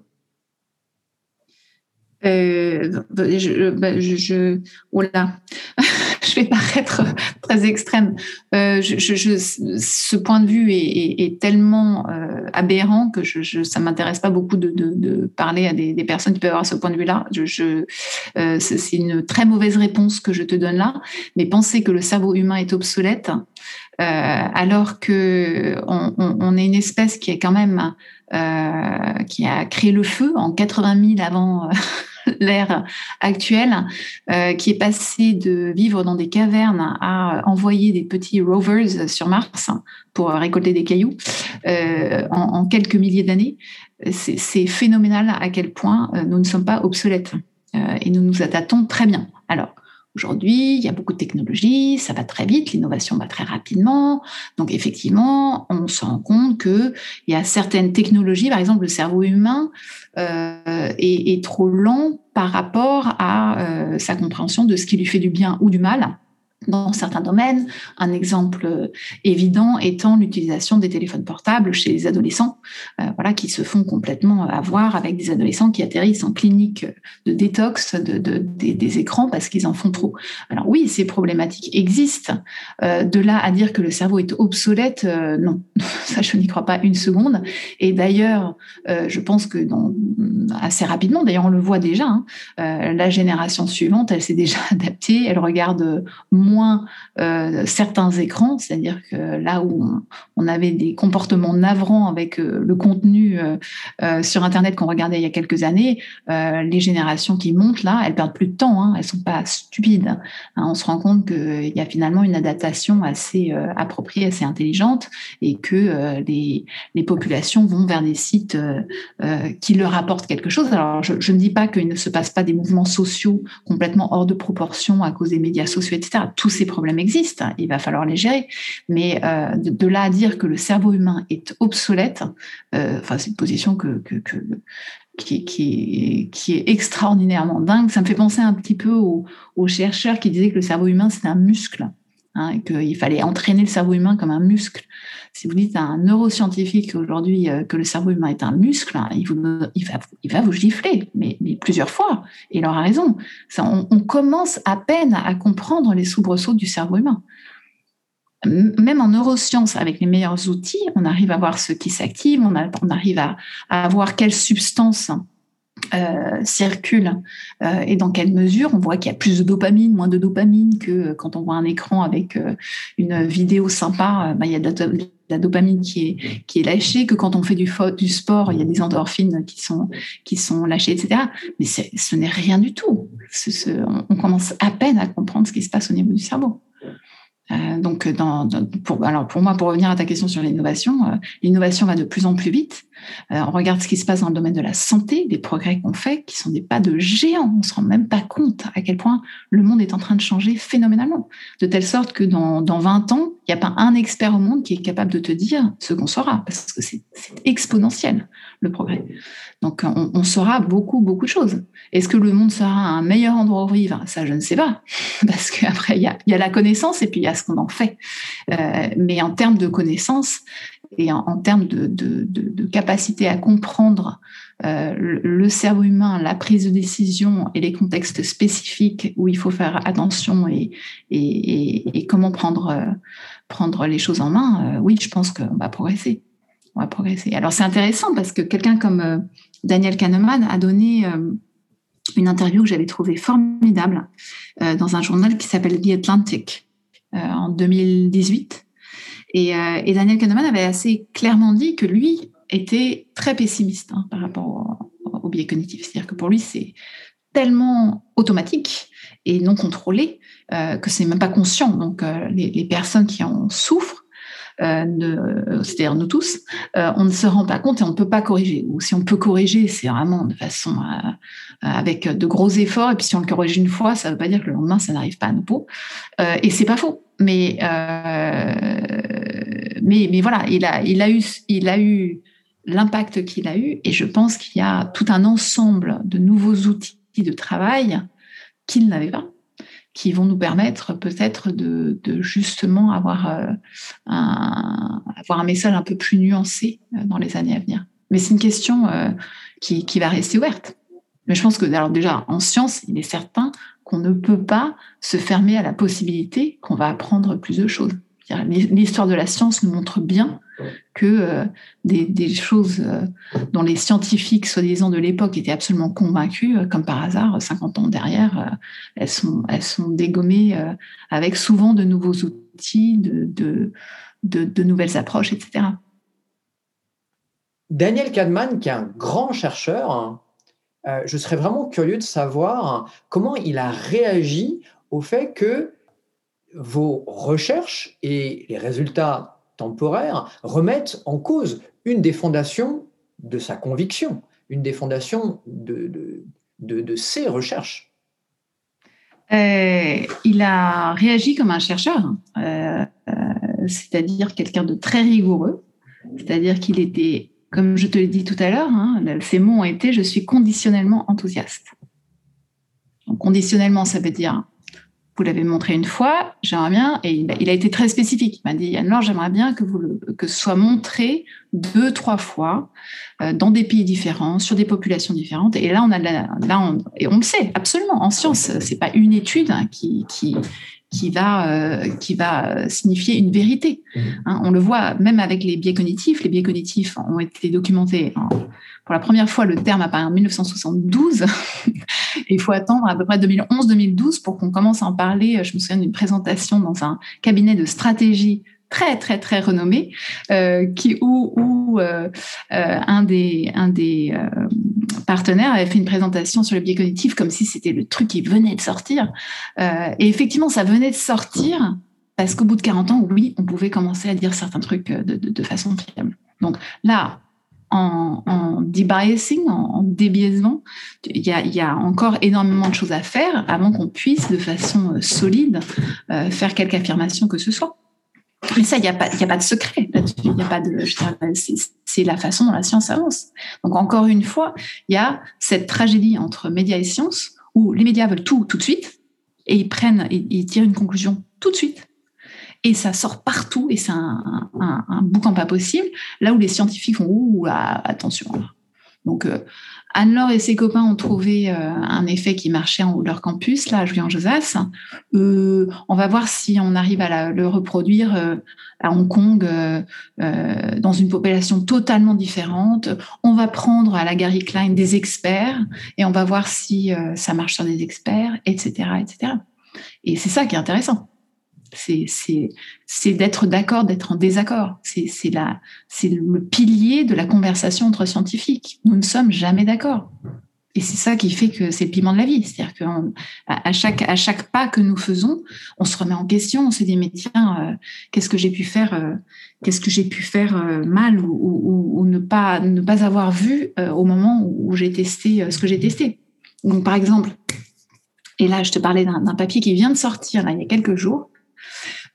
Euh, je, bah, je, je, oh là, je vais <laughs> paraître très extrême. Euh, ce point de vue est, tellement euh, aberrant que je, ça m'intéresse pas beaucoup de, parler à des, personnes qui peuvent avoir ce point de vue-là. Euh, c'est une très mauvaise réponse que je te donne là. Mais penser que le cerveau humain est obsolète, alors que on, on, on, est une espèce qui est quand même qui a créé le feu en 80 000 avant <laughs> l'ère actuelle, euh, qui est passé de vivre dans des cavernes à envoyer des petits rovers sur Mars pour récolter des cailloux euh, en, quelques milliers d'années. C'est phénoménal à quel point euh, nous ne sommes pas obsolètes et nous nous adaptons très bien. Alors, Aujourd'hui, il y a beaucoup de technologies, ça va très vite, l'innovation va très rapidement. Donc effectivement, on se rend compte que il y a certaines technologies, par exemple le cerveau humain euh, est, est, trop lent par rapport à euh, sa compréhension de ce qui lui fait du bien ou du mal dans certains domaines. Un exemple euh, évident étant l'utilisation des téléphones portables chez les adolescents, euh, voilà, qui se font complètement avoir avec des adolescents qui atterrissent en clinique de détox de, de, des, écrans parce qu'ils en font trop. Alors oui, ces problématiques existent. Euh, de là à dire que le cerveau est obsolète, non, <laughs> ça je n'y crois pas une seconde. Et d'ailleurs, je pense que assez rapidement, d'ailleurs on le voit déjà, hein, la génération suivante, elle s'est déjà <laughs> adaptée, elle regarde moins euh, certains écrans, c'est-à-dire que là où on, avait des comportements navrants avec euh, le contenu euh, sur Internet qu'on regardait il y a quelques années, les générations qui montent là, elles perdent plus de temps, hein, elles sont pas stupides. Hein. on se rend compte qu'il y a finalement une adaptation assez appropriée, assez intelligente, et que les, populations vont vers des sites qui leur apportent quelque chose. Alors, je, je ne dis pas qu'il ne se passe pas des mouvements sociaux complètement hors de proportion à cause des médias sociaux, etc tous ces problèmes existent, il va falloir les gérer. Mais euh, de, là à dire que le cerveau humain est obsolète, euh, enfin, c'est une position qui, est extraordinairement dingue. Ça me fait penser un petit peu aux, chercheurs qui disaient que le cerveau humain, c'est un muscle hein, qu'il fallait entraîner le cerveau humain comme un muscle. Si vous dites à un neuroscientifique aujourd'hui euh, que le cerveau humain est un muscle, hein, il, va, vous gifler, mais, plusieurs fois. Et il aura raison. on, commence à peine à comprendre les soubresauts du cerveau humain même en neurosciences, avec les meilleurs outils, on arrive à voir ce qui s'active, on, arrive à, à, voir quelles substances euh, circulent euh, et dans quelle mesure. On voit qu'il y a plus de dopamine, moins de dopamine que quand on voit un écran avec euh, une vidéo sympa. Bah, il y a de la, dopamine qui est, qui est lâchée, que quand on fait du, du sport, il y a des endorphines qui sont, qui sont lâchées, etc. Mais ce n'est rien du tout. on commence à peine à comprendre ce qui se passe au niveau du cerveau. Euh, donc, dans, pour, alors pour moi, pour revenir à ta question sur l'innovation, euh, l'innovation va de plus en plus vite. Euh, on regarde ce qui se passe dans le domaine de la santé, les progrès qu'on fait, qui sont des pas de géant. On se rend même pas compte à quel point le monde est en train de changer phénoménalement, de telle sorte que dans, dans 20 ans, il n'y a pas un expert au monde qui est capable de te dire ce qu'on saura, parce que c'est exponentiel le progrès. Donc, on, saura beaucoup, beaucoup de choses. Est-ce que le monde sera un meilleur endroit où vivre? Ça, je ne sais pas, <laughs> parce qu'après, il y a, la connaissance et puis il y a ce qu'on en fait. Euh, mais en termes de connaissances et en, termes de, capacité à comprendre euh, le, cerveau humain, la prise de décision et les contextes spécifiques où il faut faire attention et, comment prendre, euh, prendre les choses en main, euh, oui, je pense qu'on va progresser. On va progresser. Alors c'est intéressant parce que quelqu'un comme Daniel Kahneman a donné une interview que j'avais trouvée formidable dans un journal qui s'appelle The Atlantic en 2018 euh, et, Daniel Kahneman avait assez clairement dit que lui était très pessimiste hein, par rapport au, biais cognitif. C'est-à-dire que pour lui, c'est tellement automatique et non contrôlé euh, que c'est même pas conscient. Donc euh, les, personnes qui en souffrent, c'est-à-dire nous tous, on ne se rend pas compte et on ne peut pas corriger. Ou si on peut corriger, c'est vraiment de façon avec de gros efforts. Et puis si on le corrige une fois, ça ne veut pas dire que le lendemain ça n'arrive pas à nouveau. et c'est pas faux. Mais mais, mais voilà, il a, il a eu, il a eu l'impact qu'il a eu, et je pense qu'il y a tout un ensemble de nouveaux outils de travail qu'il n'avait pas, qui vont nous permettre peut-être de, justement avoir, euh, un, avoir un message un peu plus nuancé euh, dans les années à venir. Mais c'est une question euh, qui, qui va rester ouverte. Mais je pense que, alors déjà, en science, il est certain qu'on ne peut pas se fermer à la possibilité qu'on va apprendre plus de choses. L'histoire de la science nous montre bien que euh, des, choses euh, dont les scientifiques, soi-disant de l'époque, étaient absolument convaincus, euh, comme par hasard, 50 ans derrière, elles, sont, elles sont dégommées avec souvent de nouveaux outils, de, de, nouvelles approches, etc. Daniel Kahneman, qui est un grand chercheur, hein, je serais vraiment curieux de savoir comment il a réagi au fait que vos recherches et les résultats temporaires remettent en cause une des fondations de sa conviction, une des fondations de, de, de, ses recherches. Euh, il a réagi comme un chercheur, hein. euh, euh, c'est-à-dire quelqu'un de très rigoureux, c'est-à-dire qu'il était, comme je te l'ai dit tout à l'heure, hein, ses mots ont été je suis conditionnellement enthousiaste. Conditionnellement, ça veut dire vous l'avez montré une fois, j'aimerais bien, et il a été très spécifique. Il m'a dit, Anne-Laure, j'aimerais bien que, vous que ce soit montré deux, trois fois euh, dans des pays différents, sur des populations différentes. Et là, on a là, on, et on le sait absolument en science, c'est pas une étude hein, qui, qui, qui va, euh, qui va signifier une vérité. Mmh. Hein, on le voit même avec les biais cognitifs. Les biais cognitifs ont été documentés. pour la première fois, le terme apparaît en 1972. <laughs> il faut attendre à peu près 2011-2012 pour qu'on commence à en parler. Je me souviens d'une présentation dans un cabinet de stratégie très très très renommé, euh, qui où, où euh, un des un des partenaire avait fait une présentation sur le biais cognitif comme si c'était le truc qui venait de sortir. Euh, et effectivement, ça venait de sortir parce qu'au bout de 40 ans, oui, on pouvait commencer à dire certains trucs euh, de, façon fiable. Donc là, en, en debiasing, en, débiaisement, il y, a, encore énormément de choses à faire avant qu'on puisse, de façon euh, solide, faire quelque affirmation que ce soit. Mais ça, il n'y a, pas, a pas de secret là-dessus. C'est la façon dont la science avance. Donc, encore une fois, il y a cette tragédie entre médias et science où les médias veulent tout tout de suite et ils prennent, ils, tirent une conclusion tout de suite. et ça sort partout et c'est un, un, boucan pas possible. Là où les scientifiques font ouh, attention. Donc, euh, Anne-Laure et ses copains ont trouvé euh, un effet qui marchait en haut de leur campus, là, à Julian-Josas. Euh, on va voir si on arrive à le reproduire à Hong Kong dans une population totalement différente. On va prendre à la Gary Klein des experts et on va voir si ça marche sur des experts, etc., etc. Et c'est ça qui est intéressant c'est d'être d'accord, d'être en désaccord. C'est le pilier de la conversation entre scientifiques. Nous ne sommes jamais d'accord. Et c'est ça qui fait que c'est le piment de la vie. C'est-à-dire qu'à chaque, pas que nous faisons, on se remet en question, on se dit, mais tiens, euh, qu'est-ce que j'ai pu faire, euh, qu'est-ce que j'ai pu faire euh, mal ou, ne, pas, ne pas avoir vu au moment où j'ai testé ce que j'ai testé. Donc, par exemple, et là, je te parlais d'un papier qui vient de sortir il y a quelques jours,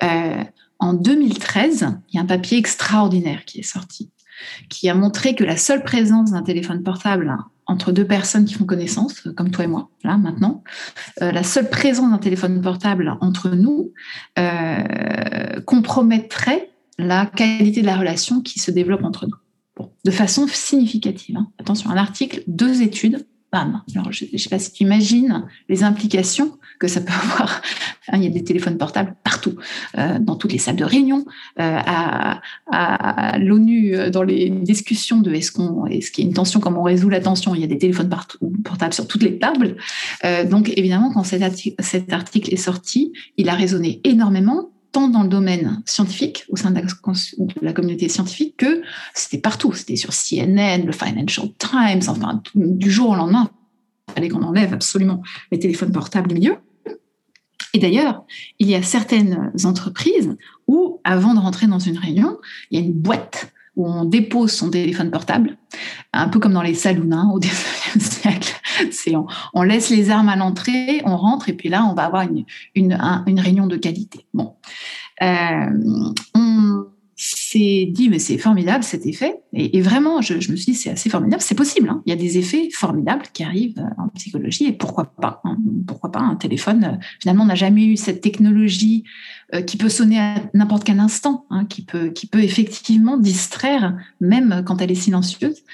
euh, en 2013, il y a un papier extraordinaire qui est sorti, qui a montré que la seule présence d'un téléphone portable entre deux personnes qui font connaissance, comme toi et moi, là maintenant, euh, la seule présence d'un téléphone portable entre nous euh, compromettrait la qualité de la relation qui se développe entre nous. de façon significative. Hein. Attention, un article, deux études, bam. Alors, je ne sais pas si tu imagines les implications que ça peut <laughs> avoir. il y a des téléphones portables partout, euh, dans toutes les salles de réunion, euh, à, l'ONU, euh, dans les discussions de est-ce qu'on, est-ce qu'il y a une tension, comment on résout la tension, il y a des téléphones portables sur toutes les tables. donc évidemment, quand cet article, est sorti, il a résonné énormément dans le domaine scientifique, au sein de la, communauté scientifique, que c'était partout. C'était sur CNN, le Financial Times, enfin, du jour au lendemain, il fallait qu'on enlève absolument les téléphones portables du milieu. Et d'ailleurs, il y a certaines entreprises où, avant de rentrer dans une réunion, il y a une boîte où on dépose son téléphone portable, un peu comme dans les saloons hein, au <laughs> XIXe siècle. C'est on, laisse les armes à l'entrée, on rentre et puis là on va avoir une, réunion de qualité. Bon, euh, c'est dit, mais c'est formidable cet effet. Et, vraiment, je, me suis dit, c'est assez formidable. C'est possible. Hein. Il y a des effets formidables qui arrivent euh, en psychologie. Et pourquoi pas hein. Pourquoi pas un téléphone euh, Finalement, on n'a jamais eu cette technologie euh, qui peut sonner à n'importe quel instant, hein, qui, peut, qui peut effectivement distraire, même quand elle est silencieuse.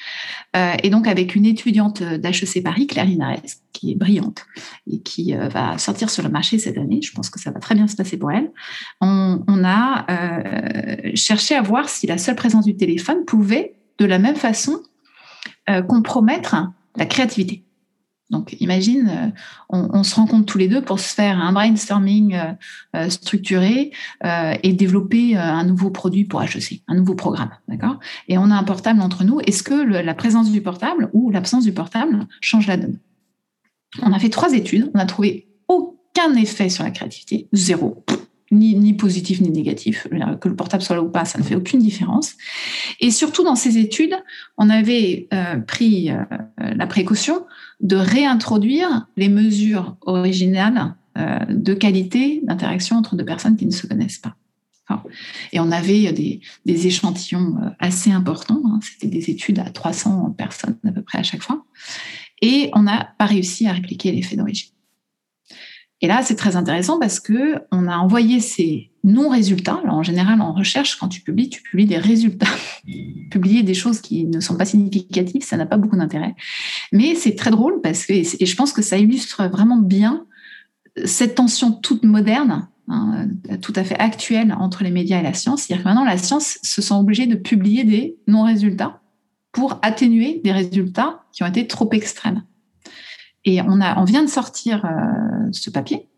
et donc, avec une étudiante d'HEC Paris, Claire Linares, qui est brillante et qui va sortir sur le marché cette année, je pense que ça va très bien se passer pour elle, on, a cherché à voir si la seule présence du téléphone pouvait, de la même façon, euh, compromettre la créativité. Donc, imagine, euh, on, se rencontre tous les deux pour se faire un brainstorming euh, structuré et développer un nouveau produit pour HEC, un nouveau programme, d'accord? Et on a un portable entre nous. Est-ce que la présence du portable ou l'absence du portable change la donne? On a fait trois études, on n'a trouvé aucun effet sur la créativité, zéro ni, positif ni négatif. Que le portable soit là ou pas, ça ne fait aucune différence. Et surtout dans ces études, on avait euh, pris euh, la précaution de réintroduire les mesures originales euh, de qualité d'interaction entre deux personnes qui ne se connaissent pas. Et on avait des, échantillons assez importants. Hein. C'était des études à 300 personnes à peu près à chaque fois. Et on n'a pas réussi à répliquer l'effet d'origine. Et là, c'est très intéressant parce que on a envoyé ces non-résultats. En général, en recherche, quand tu publies, tu publies des résultats. <laughs> Publier des choses qui ne sont pas significatives, ça n'a pas beaucoup d'intérêt. Mais c'est très drôle parce que, et je pense que ça illustre vraiment bien cette tension toute moderne, hein, tout à fait actuelle entre les médias et la science. C'est-à-dire que maintenant, la science se sent obligée de publier des non-résultats pour atténuer des résultats qui ont été trop extrêmes. Et on, a, on vient de sortir euh, ce papier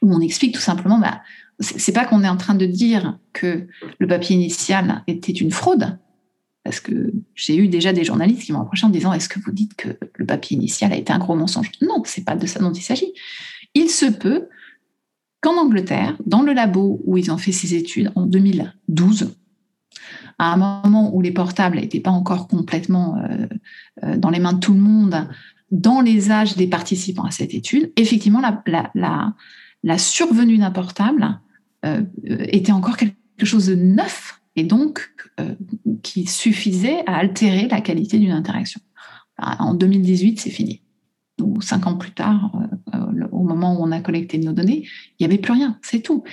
où on explique tout simplement, bah, c'est pas qu'on est en train de dire que le papier initial était une fraude, parce que j'ai eu déjà des journalistes qui m'ont approché en disant est-ce que vous dites que le papier initial a été un gros mensonge? Non, c'est pas de ça dont il s'agit. Il se peut qu'en Angleterre, dans le labo où ils ont fait ces études en 2012, à un moment où les portables n'étaient pas encore complètement euh, euh, dans les mains de tout le monde, dans les âges des participants à cette étude, effectivement, la, survenue d'un portable euh, était encore quelque chose de neuf et donc qui suffisait à altérer la qualité d'une interaction. En 2018, c'est fini. Ou cinq ans plus tard, au moment où on a collecté nos données, il n'y avait plus rien, c'est tout.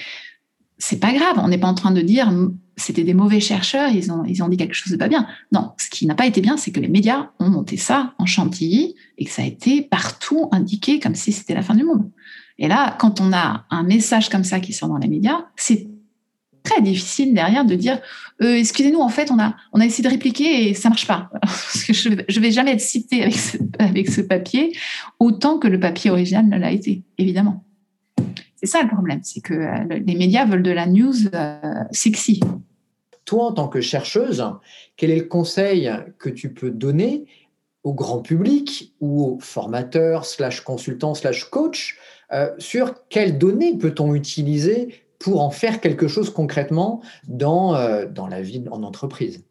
c'est pas grave. On n'est pas en train de dire c'était des mauvais chercheurs, ils ont, ils ont dit quelque chose de pas bien. Non, ce qui n'a pas été bien, c'est que les médias ont monté ça en chantilly et que ça a été partout indiqué comme si c'était la fin du monde. Et là, quand on a un message comme ça qui sort dans les médias, c'est très difficile derrière de dire euh, excusez-nous en fait on a on a essayé de répliquer et ça marche pas <laughs> parce que je, vais jamais être cité avec ce, avec ce papier autant que le papier original ne l'a été évidemment c'est ça le problème c'est que euh, les médias veulent de la news euh, sexy toi en tant que chercheuse quel est le conseil que tu peux donner au grand public ou aux formateurs slash consultants slash coach sur quelles données peut-on utiliser pour en faire quelque chose concrètement dans, euh, dans la vie en entreprise?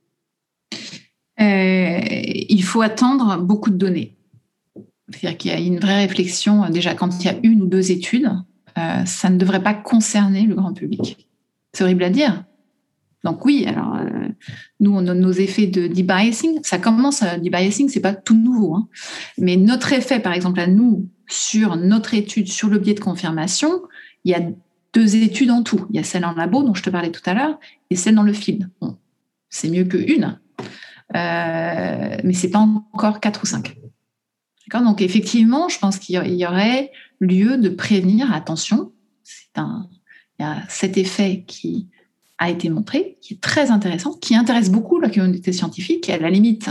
Euh, Il faut attendre beaucoup de données. C'est-à-dire qu'il y a une vraie réflexion, déjà quand il y a une ou deux études, euh, ça ne devrait pas concerner le grand public. C'est horrible à dire. Donc oui, alors nous on a nos effets de debiasing. Ça commence, à debiasing, c'est pas tout nouveau, hein. mais notre effet, par exemple à nous sur notre étude sur le biais de confirmation, il y a deux études en tout. Il y a celle en labo dont je te parlais tout à l'heure et celle dans le field. c'est mieux qu'une, euh, mais c'est pas encore quatre ou cinq. Donc effectivement, je pense qu'il y aurait lieu de prévenir. Attention, c'est un, il y a cet effet qui a été montré, qui est très intéressant, qui intéresse beaucoup la communauté scientifique. Et à la limite,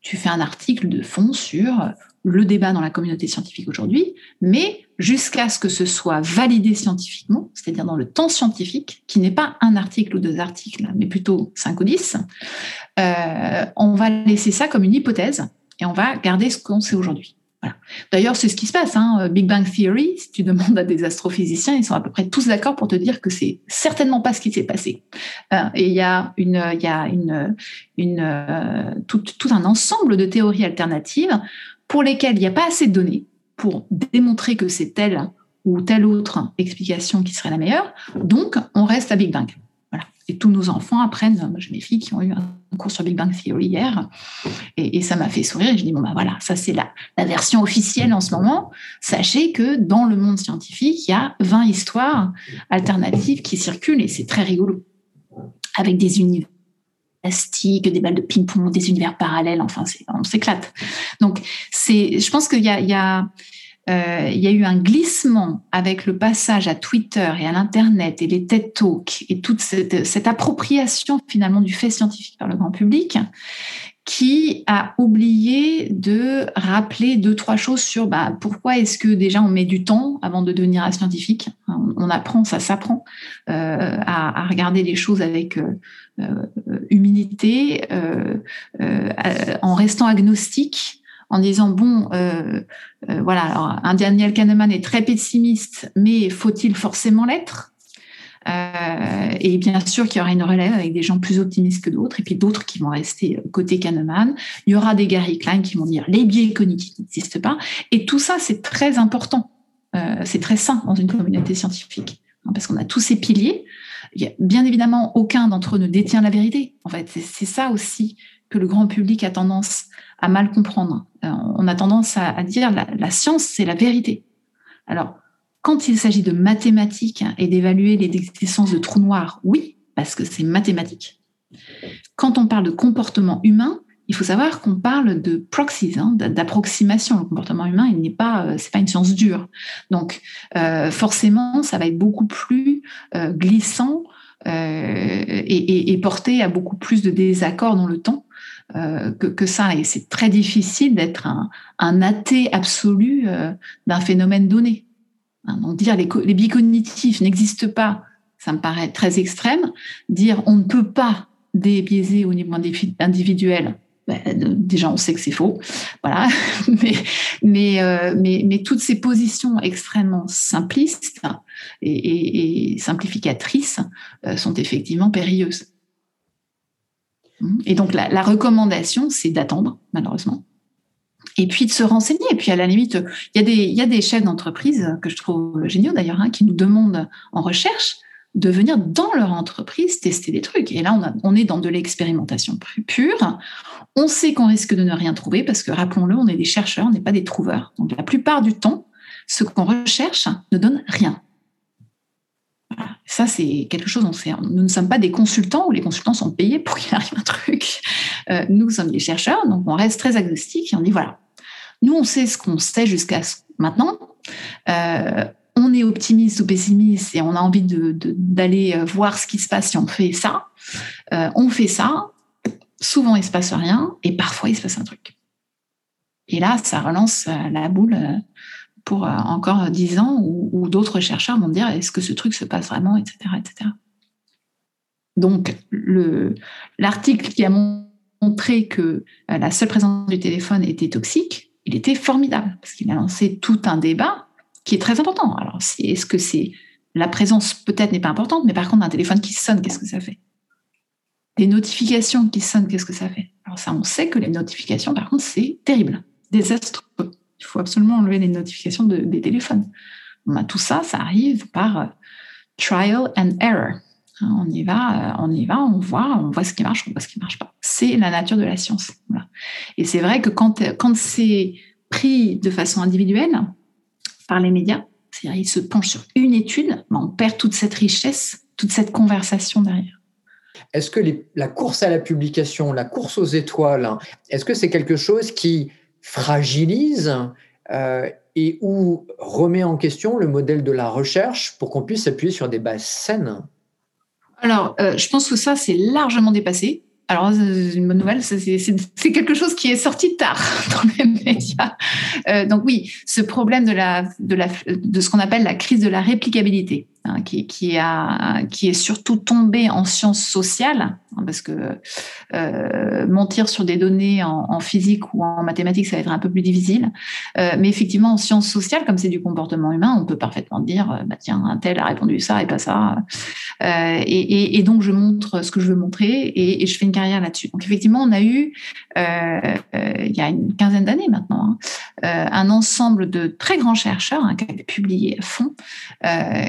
tu fais un article de fond sur le débat dans la communauté scientifique aujourd'hui, mais jusqu'à ce que ce soit validé scientifiquement, c'est-à-dire dans le temps scientifique, qui n'est pas un article ou deux articles, mais plutôt cinq ou dix, euh, on va laisser ça comme une hypothèse et on va garder ce qu'on sait aujourd'hui. D'ailleurs, c'est ce qui se passe. Hein. Big Bang Theory, si tu demandes à des astrophysiciens, ils sont à peu près tous d'accord pour te dire que c'est certainement pas ce qui s'est passé. Euh, et il y a, une, y a une, une, euh, tout, un ensemble de théories alternatives pour lesquels il n'y a pas assez de données pour démontrer que c'est telle ou telle autre explication qui serait la meilleure. Donc, on reste à Big Bang. Et tous nos enfants apprennent. J'ai mes filles qui ont eu un cours sur Big Bang Theory hier, et, ça m'a fait sourire. Et je dis bon bah voilà, ça c'est la, version officielle en ce moment. Sachez que dans le monde scientifique, il y a 20 histoires alternatives qui circulent, et c'est très rigolo, avec des univers des balles de ping-pong, des univers parallèles, enfin, on s'éclate. Donc, c'est, je pense qu'il y, a, euh, il y a eu un glissement avec le passage à Twitter et à l'Internet et les TED Talks et toute cette, appropriation finalement du fait scientifique par le grand public qui a oublié de rappeler deux, trois choses sur bah, pourquoi est-ce que déjà on met du temps avant de devenir un scientifique. On, apprend, ça s'apprend euh, à, à, regarder les choses avec euh, euh humilité, en restant agnostique, en disant bon, voilà, alors un Daniel Kahneman est très pessimiste, mais faut-il forcément l'être? Euh, et bien sûr qu'il y aura une relève avec des gens plus optimistes que d'autres, et puis d'autres qui vont rester côté Kahneman. Il y aura des Gary Klein qui vont dire les biais cognitifs n'existent pas. Et tout ça, c'est très important. Euh, c'est très sain dans une communauté scientifique, hein, parce qu'on a tous ces piliers. A, bien évidemment, aucun d'entre eux ne détient la vérité. En fait, c'est ça aussi que le grand public a tendance à mal comprendre. Euh, on a tendance à, dire la, la science, c'est la vérité. Alors, quand il s'agit de mathématiques et d'évaluer les existences de trous noirs, oui, parce que c'est mathématique. Quand on parle de comportement humain, il faut savoir qu'on parle de proxies, hein, d'approximation. Le comportement humain, il n'est pas, euh, pas une science dure. Donc, euh, forcément, ça va être beaucoup plus glissant et, porté à beaucoup plus de désaccords dans le temps que, ça. Et c'est très difficile d'être un, athée absolu d'un phénomène donné. Hein, dire les, les biais cognitifs n'existent pas, ça me paraît très extrême. Dire on ne peut pas débiaiser au niveau individuel, ben, déjà on sait que c'est faux, voilà. <laughs> euh, mais, toutes ces positions extrêmement simplistes et, simplificatrices euh, sont effectivement périlleuses. Et donc la, recommandation, c'est d'attendre, malheureusement, et puis de se renseigner. Et puis à la limite, il y a des, chefs d'entreprise que je trouve géniaux d'ailleurs, hein, qui nous demandent en recherche de venir dans leur entreprise tester des trucs. Et là, on est dans de l'expérimentation pure. On sait qu'on risque de ne rien trouver parce que, rappelons-le, on est des chercheurs, on n'est pas des trouveurs. Donc la plupart du temps, ce qu'on recherche ne donne rien. Ça, c'est quelque chose, on sait. Nous ne sommes pas des consultants où les consultants sont payés pour qu'il arrive un truc. Euh, nous sommes des chercheurs, donc on reste très agnostique et on dit voilà, nous, on sait ce qu'on sait jusqu'à maintenant. Euh, on est optimiste ou pessimiste et on a envie d'aller de, voir ce qui se passe si on fait ça. on fait ça. Souvent, il se passe rien et parfois, il se passe un truc. Et là, ça relance la boule pour euh, encore dix ans où, d'autres chercheurs vont dire est-ce que ce truc se passe vraiment, etc. etc. Donc, l'article qui a montré que euh, la seule présence du téléphone était toxique, il était formidable parce qu'il a lancé tout un débat qui est très important. Alors, est-ce que c'est la présence peut-être n'est pas importante, mais par contre, un téléphone qui sonne, qu'est-ce que ça fait? Des notifications qui sonnent, qu'est-ce que ça fait? Alors ça, on sait que les notifications, par contre, c'est terrible, désastreux. Il faut absolument enlever les notifications des téléphones. tout ça, ça arrive par euh, trial and error. Hein, on y va, euh, on y va, on voit, on voit ce qui marche, on voit ce qui marche pas. C'est la nature de la science. Et c'est vrai que quand, quand c'est pris de façon individuelle par les médias, c'est-à-dire ils se penchent sur une étude, on perd toute cette richesse, toute cette conversation derrière. Est-ce que la course à la publication, la course aux étoiles, est-ce que c'est quelque chose qui fragilise euh, et ou remet en question le modèle de la recherche pour qu'on puisse s'appuyer sur des bases saines Alors, euh, je pense que ça, c'est largement dépassé. Alors, une bonne nouvelle, c'est quelque chose qui est sorti tard <laughs> dans les médias. Euh, donc oui, ce problème de, la, de, la, de ce qu'on appelle la crise de la réplicabilité. Hein, qui, a, qui est surtout tombé en sciences sociales, hein, parce que euh, mentir sur des données en, physique ou en mathématiques, ça va être un peu plus difficile. Euh, mais effectivement, en sciences sociales, comme c'est du comportement humain, on peut parfaitement dire, euh, bah, tiens, un tel a répondu ça et pas ça. Et, donc, je montre ce que je veux montrer et, je fais une carrière là-dessus. Donc, effectivement, on a eu, il y a une quinzaine d'années maintenant, hein, un ensemble de très grands chercheurs qui avaient publié à fond,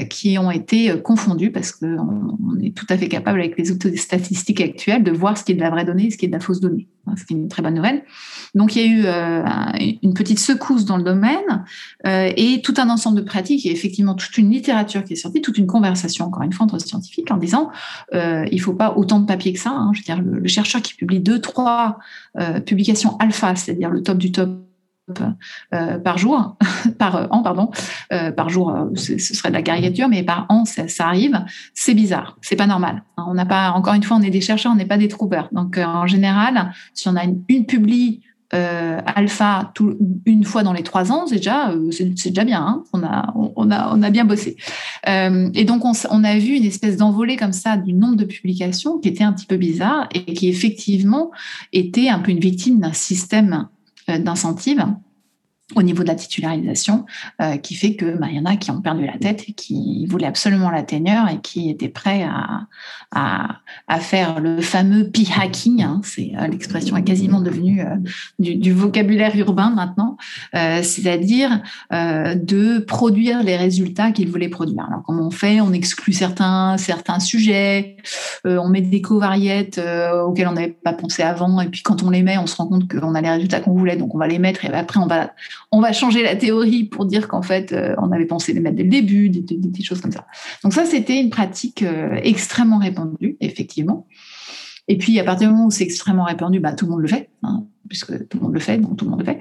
qui ont ont été euh, confondus parce qu'on on est tout à fait capable avec les outils statistiques actuels de voir ce qui est de la vraie donnée et ce qui est de la fausse donnée, ce qui est une très bonne nouvelle. Donc il y a eu euh, une petite secousse dans le domaine euh, et tout un ensemble de pratiques et effectivement toute une littérature qui est sortie, toute une conversation encore une fois entre scientifiques en disant euh, il faut pas autant de papier que ça. Hein. je veux dire le, chercheur qui publie deux trois publications alpha, c'est-à-dire le top du top euh, par jour, <laughs> par an, pardon, euh, par jour, euh, ce serait de la caricature, mais par an, ça, arrive. C'est bizarre, c'est pas normal. Hein, on n'a pas, encore une fois, on est des chercheurs, on n'est pas des trouveurs. Donc, en général, si on a une, une alpha une fois dans les trois ans, c'est déjà, déjà bien. Hein. on, a, on, a, on a bien bossé. et donc, on, on, a vu une espèce d'envolée comme ça du nombre de publications qui était un petit peu bizarre et qui effectivement était un peu une victime d'un système d'incentives au niveau de la titularisation, euh, qui fait que bah, y en a qui ont perdu la tête et qui voulaient absolument la teneur et qui étaient prêts à, à, faire le fameux p-hacking. Hein, c'est euh, l'expression est quasiment devenue euh, du, vocabulaire urbain maintenant, c'est-à-dire de produire les résultats qu'ils voulaient produire. Alors comment on fait? On exclut certains certains sujets, on met des covariètes auxquelles on n'avait pas pensé avant, et puis quand on les met, on se rend compte qu'on a les résultats qu'on voulait, donc on va les mettre et après on va on va changer la théorie pour dire qu'en fait, euh, on avait pensé les mettre dès le début, des, choses comme ça. Donc ça, c'était une pratique euh, extrêmement répandue, effectivement. Et puis, à partir du moment où c'est extrêmement répandu, bah, tout le monde le fait, hein, puisque tout le monde le fait, donc tout le monde le fait.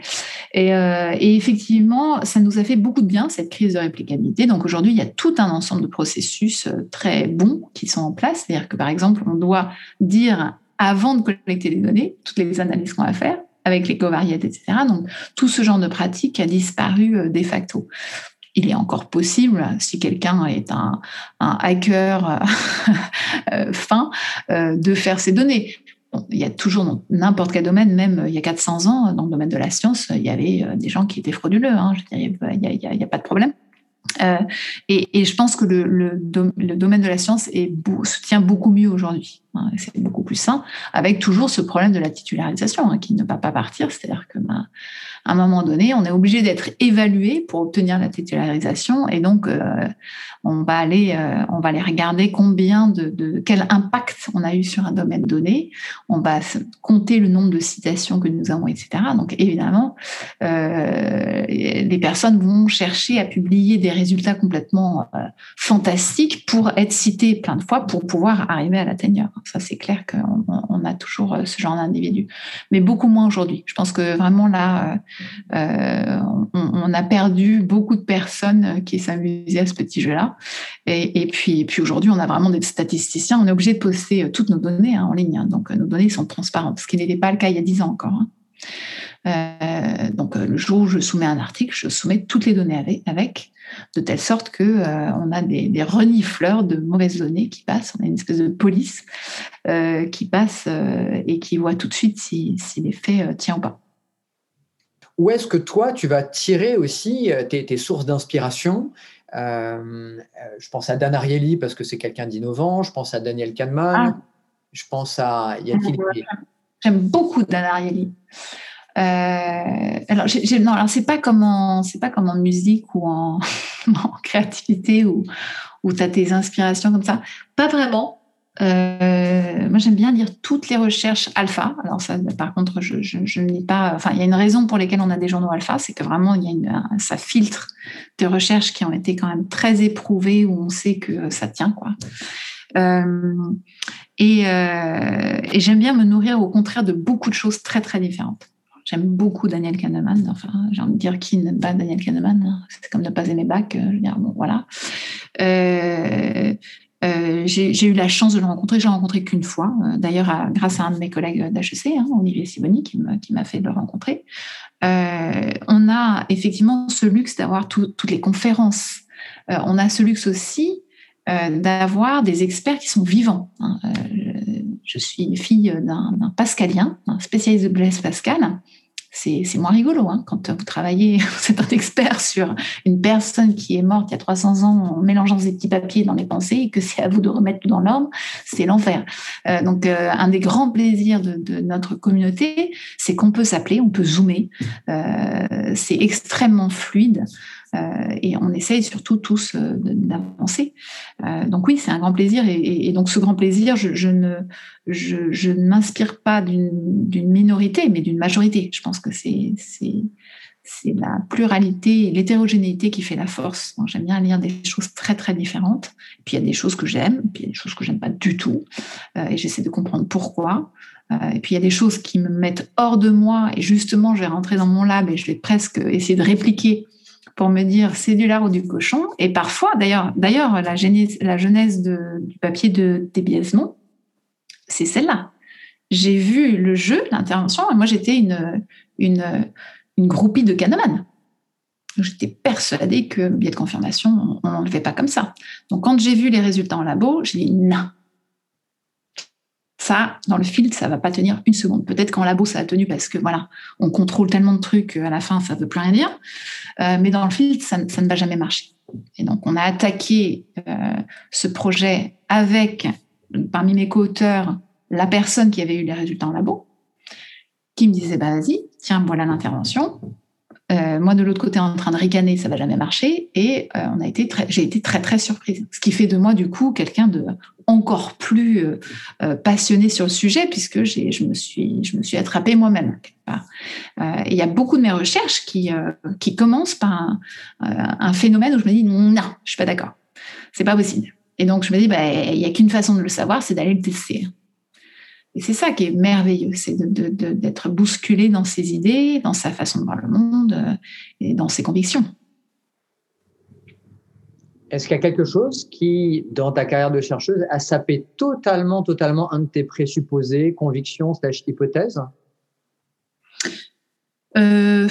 Et, euh, et, effectivement, ça nous a fait beaucoup de bien, cette crise de réplicabilité. Donc aujourd'hui, il y a tout un ensemble de processus très bons qui sont en place. C'est-à-dire que, par exemple, on doit dire, avant de collecter les données, toutes les analyses qu'on va faire, avec les covariates, etc. Donc, tout ce genre de pratique a disparu euh, de facto. Il est encore possible, si quelqu'un est un, hacker <laughs> euh, fin, euh, de faire ces données. il y a toujours n'importe quel domaine, même il y a 400 ans, dans le domaine de la science, il y avait des gens qui étaient frauduleux. Hein. Je il n'y a, pas de problème. et, je pense que le, domaine de la science se tient beaucoup mieux aujourd'hui. Hein, c'est beaucoup plus sain, avec toujours ce problème de la titularisation hein, qui ne va pas partir. C'est-à-dire que ben, à un moment donné, on est obligé d'être évalué pour obtenir la titularisation, et donc euh, on va aller, euh, on va aller regarder combien de, quel impact on a eu sur un domaine donné. On va compter le nombre de citations que nous avons, etc. Donc évidemment, euh, les personnes vont chercher à publier des résultats complètement fantastiques pour être citées plein de fois pour pouvoir arriver à la tenure. Ça, c'est clair qu'on on a toujours ce genre d'individu, mais beaucoup moins aujourd'hui. Je pense que vraiment là, euh, on, a perdu beaucoup de personnes qui s'amusaient à ce petit jeu-là. Et, puis, puis aujourd'hui, on a vraiment des statisticiens. On est obligé de poster toutes nos données hein, en ligne. Hein. donc, nos données sont transparentes, ce qui n'était pas le cas il y a 10 ans encore. Hein. Euh, donc, le jour où je soumets un article, je soumets toutes les données avec, de telle sorte que euh, on a des, renifleurs de mauvaises données qui passent. On a une espèce de police qui passe et qui voit tout de suite si, si l'effet tient ou pas. Où est-ce que toi, tu vas tirer aussi euh, tes, sources d'inspiration? Euh, euh, Je pense à Dan Ariely parce que c'est quelqu'un d'innovant. Je pense à Daniel Kahneman. Ah. Je pense à. J'aime beaucoup Dan Ariely. Alors, non, alors c'est pas comme en, c'est pas comme en musique ou en, <laughs> créativité où, où tu as tes inspirations comme ça. Pas vraiment. Euh, moi, j'aime bien lire toutes les recherches alpha. Alors ça, par contre, je, ne lis pas. Enfin, il y a une raison pour laquelle on a des journaux alpha, c'est que vraiment, il y a ça filtre des recherches qui ont été quand même très éprouvées où on sait que ça tient, quoi. Euh, euh, et j'aime bien me nourrir au contraire de beaucoup de choses très très différentes. J'aime beaucoup Daniel Kahneman. Enfin, j'ai envie de dire qui n'aime pas Daniel Kahneman. Hein. C'est comme ne pas aimer Bach. Je veux dire, bon, voilà. Euh, euh, j'ai eu la chance de le rencontrer. Je l'ai rencontré qu'une fois, euh, d'ailleurs grâce à un de mes collègues d'HEC, hein, Olivier Siboni, qui m'a fait le rencontrer. Euh, on a effectivement ce luxe d'avoir toutes les conférences. on a ce luxe aussi d'avoir des experts qui sont vivants. Hein. Je suis fille d'un pascalien, un spécialiste de Blaise Pascal, c'est moins rigolo. Hein, quand vous travaillez, <laughs> vous êtes un expert sur une personne qui est morte il y a 300 ans en mélangeant des petits papiers dans les pensées et que c'est à vous de remettre tout dans l'ordre, c'est l'enfer. Euh, donc, euh, un des grands plaisirs de, notre communauté, c'est qu'on peut s'appeler, on peut zoomer. Euh, c'est extrêmement fluide. Euh, et on essaye surtout tous euh, d'avancer. Euh, donc oui, c'est un grand plaisir. Et, donc ce grand plaisir, je, ne, m'inspire pas d'une minorité, mais d'une majorité. Je pense que c'est la pluralité l'hétérogénéité qui fait la force. J'aime bien lire des choses très très différentes. Et puis il y a des choses que j'aime, puis il y a des choses que j'aime pas du tout, et j'essaie de comprendre pourquoi. et puis il y a des choses qui me mettent hors de moi, et justement je vais rentrer dans mon lab et je vais presque essayer de répliquer pour me dire c'est du lard ou du cochon. Et parfois, d'ailleurs, d'ailleurs la, genèse, la genèse du papier de débiaisement, c'est celle-là. J'ai vu le jeu, l'intervention, et moi j'étais une, une, une groupie de Kahneman. J'étais persuadée que biais de confirmation, on ne le fait pas comme ça. Donc quand j'ai vu les résultats en labo, j'ai dit non, ça, dans le field, ça va pas tenir une seconde. Peut-être qu'en labo, ça a tenu parce que voilà, on contrôle tellement de trucs qu'à la fin, ça ne veut plus rien dire. Euh, mais dans le field, ça, ne va jamais marcher. Et donc, on a attaqué euh, ce projet avec, parmi mes co-auteurs, la personne qui avait eu les résultats en labo, qui me disait, bah, vas-y, tiens, voilà l'intervention. Euh, moi, de l'autre côté, en train de ricaner, ça va jamais marcher. Et on a été j'ai été très, très surprise. Ce qui fait de moi, du coup, quelqu'un de encore plus euh, euh, passionnée sur le sujet puisque je me suis, je me suis attrapée moi-même. Euh, il y a beaucoup de mes recherches qui, qui commencent par un, phénomène où je me dis non, je suis pas d'accord, c'est pas possible. Et donc je me dis, bah, il n'y a qu'une façon de le savoir, c'est d'aller le tester. Et c'est ça qui est merveilleux, c'est d'être bousculé dans ses idées, dans sa façon de voir le monde et dans ses convictions. Est-ce qu'il y a quelque chose qui, dans ta carrière de chercheuse, a sapé totalement, totalement un de tes présupposés, convictions, slash hypothèses? Euh,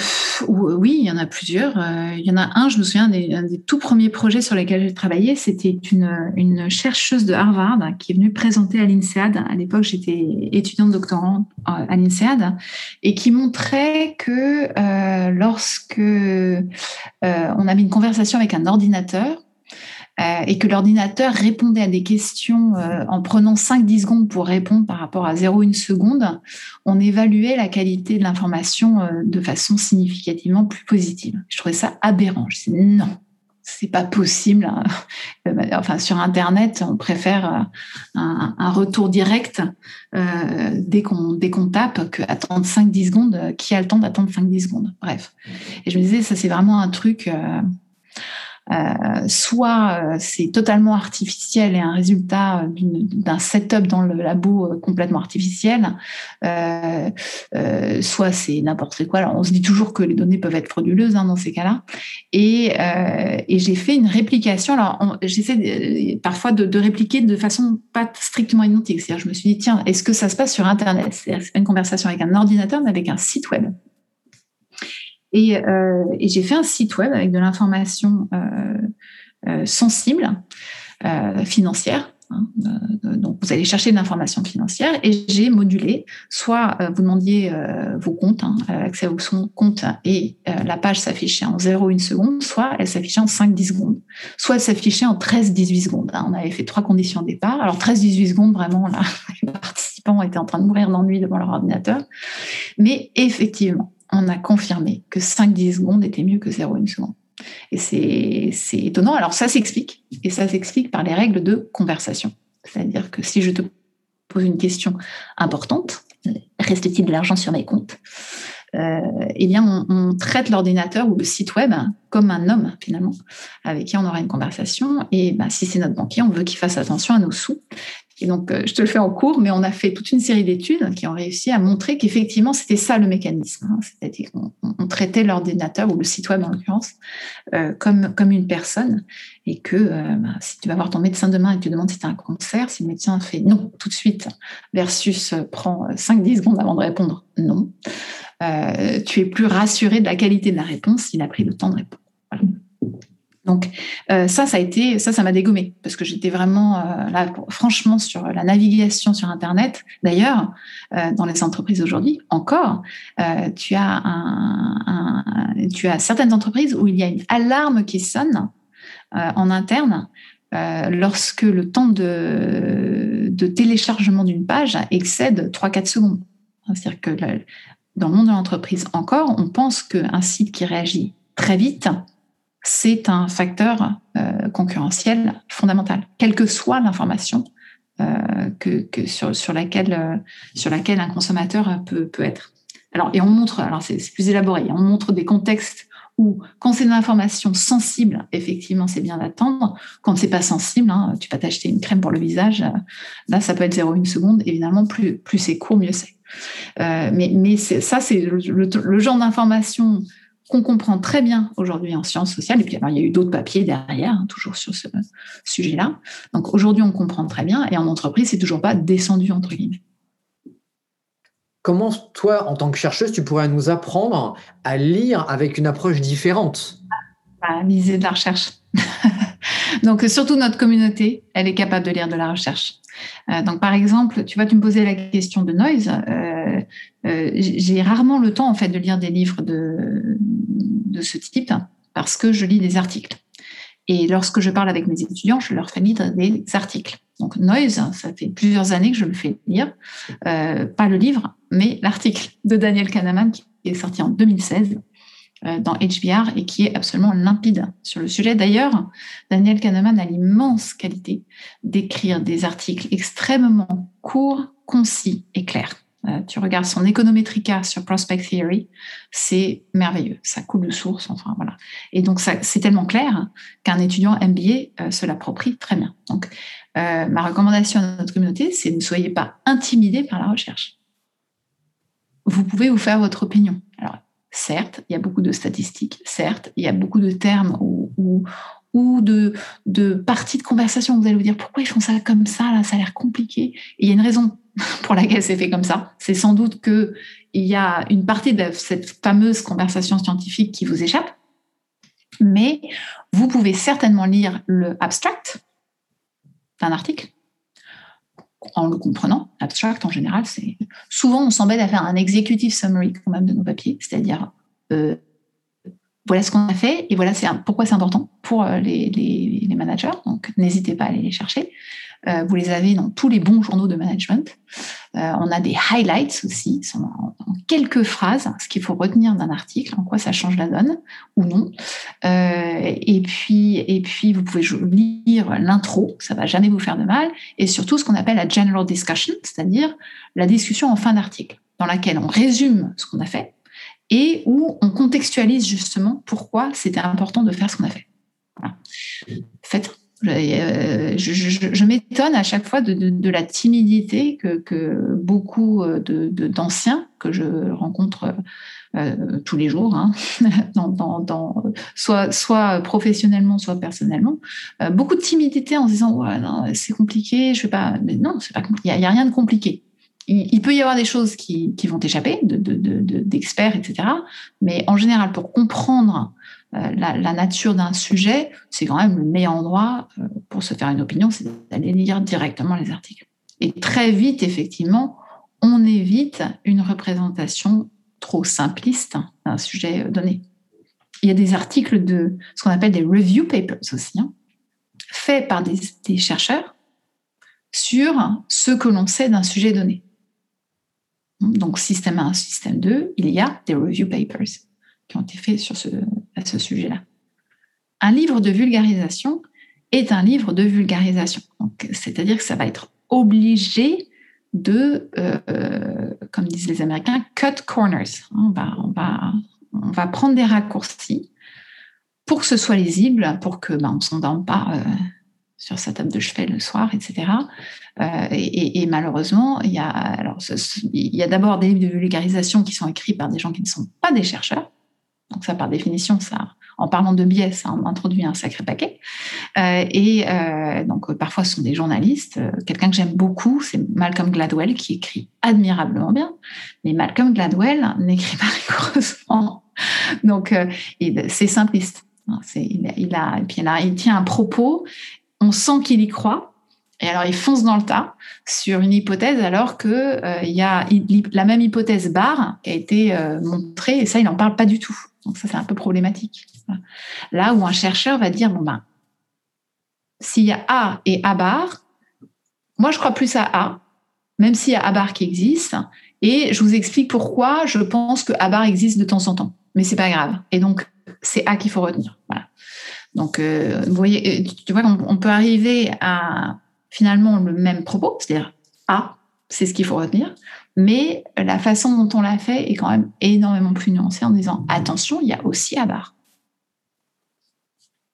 oui, il y en a plusieurs. Euh, il y en a un, je me souviens, des, un des tout premiers projets sur lesquels j'ai travaillé, c'était une, chercheuse de Harvard qui est venue présenter à l'INSEAD. À l'époque, j'étais étudiante doctorante à l'INSEAD et qui montrait que euh, lorsque on avait une conversation avec un ordinateur, euh, et que l'ordinateur répondait à des questions euh, en prenant 5-10 secondes pour répondre par rapport à 0,1 seconde, on évaluait la qualité de l'information de façon significativement plus positive. Je trouvais ça aberrant. Je disais non, c'est pas possible. Hein. <laughs> Enfin, sur Internet, on préfère un, retour direct dès qu'on tape qu'attendre 5-10 secondes. Qui a le temps d'attendre 5-10 secondes Bref. Et je me disais, ça c'est vraiment un truc euh, soit euh, c'est totalement artificiel et un résultat d'un setup dans le labo euh, complètement artificiel, soit c'est n'importe quoi. Alors on se dit toujours que les données peuvent être frauduleuses hein, dans ces cas-là. Et, j'ai fait une réplication. Alors j'essaie parfois de, répliquer de façon pas strictement identique. C'est-à-dire je me suis dit tiens, est-ce que ça se passe sur Internet? C'est pas une conversation avec un ordinateur, mais avec un site web. Euh, et, j'ai fait un site web avec de l'information euh, euh, sensible, financière. Hein, donc, vous allez chercher de l'information financière et j'ai modulé, soit vous demandiez vos comptes, hein, accès aux comptes et la page s'affichait en 0,1 seconde, soit elle s'affichait en 5-10 secondes, soit elle s'affichait en 13-18 secondes. Hein. On avait fait trois conditions au départ. Alors 13-18 secondes, vraiment, là, <laughs> les participants étaient en train de mourir d'ennui devant leur ordinateur. Mais effectivement, on a confirmé que 5-10 secondes était mieux que 0,1 seconde. Et c'est étonnant. Alors ça s'explique, et ça s'explique par les règles de conversation. C'est-à-dire que si je te pose une question importante, reste-t-il de l'argent sur mes comptes euh, eh bien, on, traite l'ordinateur ou le site web comme un homme, finalement, avec qui on aura une conversation. Et ben, si c'est notre banquier, on veut qu'il fasse attention à nos sous. Donc, euh, je te le fais en cours, mais on a fait toute une série d'études qui ont réussi à montrer qu'effectivement, c'était ça le mécanisme. Hein. C'est-à-dire qu'on on traitait l'ordinateur, ou le site web en l'occurrence, euh, comme, comme une personne. Et que euh, bah, si tu vas voir ton médecin demain et tu demandes si tu as un cancer, si le médecin fait non tout de suite, versus prend 5-10 secondes avant de répondre non, tu es plus rassuré de la qualité de la réponse s'il a pris le temps de répondre. Donc euh, ça, ça a été, ça, ça m'a dégommé parce que j'étais vraiment euh, là, franchement, sur la navigation sur Internet. D'ailleurs, euh, dans les entreprises aujourd'hui, encore, tu as tu as certaines entreprises où il y a une alarme qui sonne en interne lorsque le temps de, de téléchargement d'une page excède 3-4 secondes. C'est-à-dire que dans le monde de l'entreprise encore, on pense qu'un site qui réagit très vite c'est un facteur euh, concurrentiel fondamental, quelle que soit l'information euh, que, sur, laquelle, euh, sur laquelle un consommateur peut, peut être. Alors, et on montre, alors c'est plus élaboré, on montre des contextes où, quand c'est une information sensible, effectivement, c'est bien d'attendre. Quand c'est pas sensible, hein, tu vas t'acheter une crème pour le visage, là, ça peut être 0,1 seconde. Évidemment, plus, plus c'est court, mieux c'est. mais mais ça, c'est le, le, genre d'information qu'on comprend très bien aujourd'hui en sciences sociales. Et puis, alors, il y a eu d'autres papiers derrière, hein, toujours sur ce sujet-là. Donc, aujourd'hui, on comprend très bien. Et en entreprise, c'est toujours pas descendu, entre guillemets. Comment, toi, en tant que chercheuse, tu pourrais nous apprendre à lire avec une approche différente? À miser de la recherche. <laughs> Donc, surtout notre communauté, elle est capable de lire de la recherche. Euh, donc, par exemple, tu vois, tu me posais la question de noise. Euh, euh, j'ai rarement le temps, en fait, de lire des livres de, ce type parce que je lis des articles. Et lorsque je parle avec mes étudiants, je leur fais lire des articles. Donc, Noise, ça fait plusieurs années que je le fais lire. pas le livre, mais l'article de Daniel Kahneman qui est sorti en 2016 euh, dans HBR et qui est absolument limpide sur le sujet. D'ailleurs, Daniel Kahneman a l'immense qualité d'écrire des articles extrêmement courts, concis et clairs. Euh, tu regardes son économétrica sur Prospect Theory, c'est merveilleux, ça coule de source, enfin voilà. Et donc c'est tellement clair qu'un étudiant MBA euh, se l'approprie très bien. Donc ma recommandation à notre communauté, c'est ne soyez pas intimidés par la recherche. Vous pouvez vous faire votre opinion. Alors Certes, il y a beaucoup de statistiques, certes, il y a beaucoup de termes ou, de, parties de conversation. Vous allez vous dire pourquoi ils font ça comme ça, ça a l'air compliqué. il y a une raison <laughs> pour laquelle c'est fait comme ça. C'est sans doute qu'il y a une partie de cette fameuse conversation scientifique qui vous échappe. Mais vous pouvez certainement lire le abstract d'un article en le comprenant. Abstract, en général, c'est souvent on s'embête à faire un executive summary quand même de nos papiers, c'est-à-dire euh, voilà ce qu'on a fait et voilà pourquoi c'est important pour les, les, les managers. Donc, n'hésitez pas à aller les chercher. Euh, vous les avez dans tous les bons journaux de management. Euh, on a des highlights aussi, en, quelques phrases, ce qu'il faut retenir d'un article, en quoi ça change la donne ou non. Euh, et puis, et puis, vous pouvez lire l'intro, ça va jamais vous faire de mal, et surtout ce qu'on appelle la general discussion, c'est-à-dire la discussion en fin d'article, dans laquelle on résume ce qu'on a fait et où on contextualise justement pourquoi c'était important de faire ce qu'on a fait. Voilà. Faites euh, je, m'étonne à chaque fois de, la timidité que, beaucoup euh, d'anciens que je rencontre euh, tous les jours, hein, <laughs> soit, professionnellement, soit personnellement, beaucoup de timidité en se disant c'est compliqué, je vais pas. Non, Il n'y a, rien de compliqué. Il, peut y avoir des choses qui, vont échapper, d'experts, etc. Mais en général, pour comprendre euh, la, nature d'un sujet, c'est quand même le meilleur endroit euh, pour se faire une opinion, c'est d'aller lire directement les articles. Et très vite, effectivement, on évite une représentation trop simpliste d'un sujet donné. Il y a des articles de ce qu'on appelle des review papers aussi, hein, faits par des, des chercheurs sur ce que l'on sait d'un sujet donné. Donc, système 1, système 2, il y a des review papers ont été faits sur ce, à ce sujet-là. Un livre de vulgarisation est un livre de vulgarisation. C'est-à-dire que ça va être obligé de, euh, comme disent les Américains, cut corners. On va, prendre des raccourcis pour que ce soit lisible, pour que ben, ne s'endorme pas euh, sur sa table de chevet le soir, etc. Euh, et, malheureusement, il y a d'abord des livres de vulgarisation qui sont écrits par des gens qui ne sont pas des chercheurs, donc ça, par définition, ça, en parlant de biais, ça introduit un sacré paquet. Euh, et euh, donc parfois, ce sont des journalistes. Euh, quelqu'un que j'aime beaucoup, c'est Malcolm Gladwell, qui écrit admirablement bien. Mais Malcolm Gladwell n'écrit pas rigoureusement. Donc c'est simpliste. Il, a, et puis il tient un propos. On sent qu'il y croit. Et alors, il fonce dans le tas sur une hypothèse, alors qu'il il y a la même hypothèse barre qui a été montrée, et ça, il n'en parle pas du tout. Donc ça, c'est un peu problématique. Là où un chercheur va dire, bon ben, s'il y a A et A bar, moi je crois plus à A, même s'il y a A bar qui existe, et je vous explique pourquoi je pense que A bar existe de temps en temps. Mais c'est pas grave. Et donc, c'est A qu'il faut retenir. Donc, euh, vous voyez, euh, tu vois qu'on peut arriver à finalement le même propos, c'est-à-dire A, c'est ce qu'il faut retenir, mais la façon dont on l'a fait est quand même énormément plus nuancée en disant attention, il y a aussi A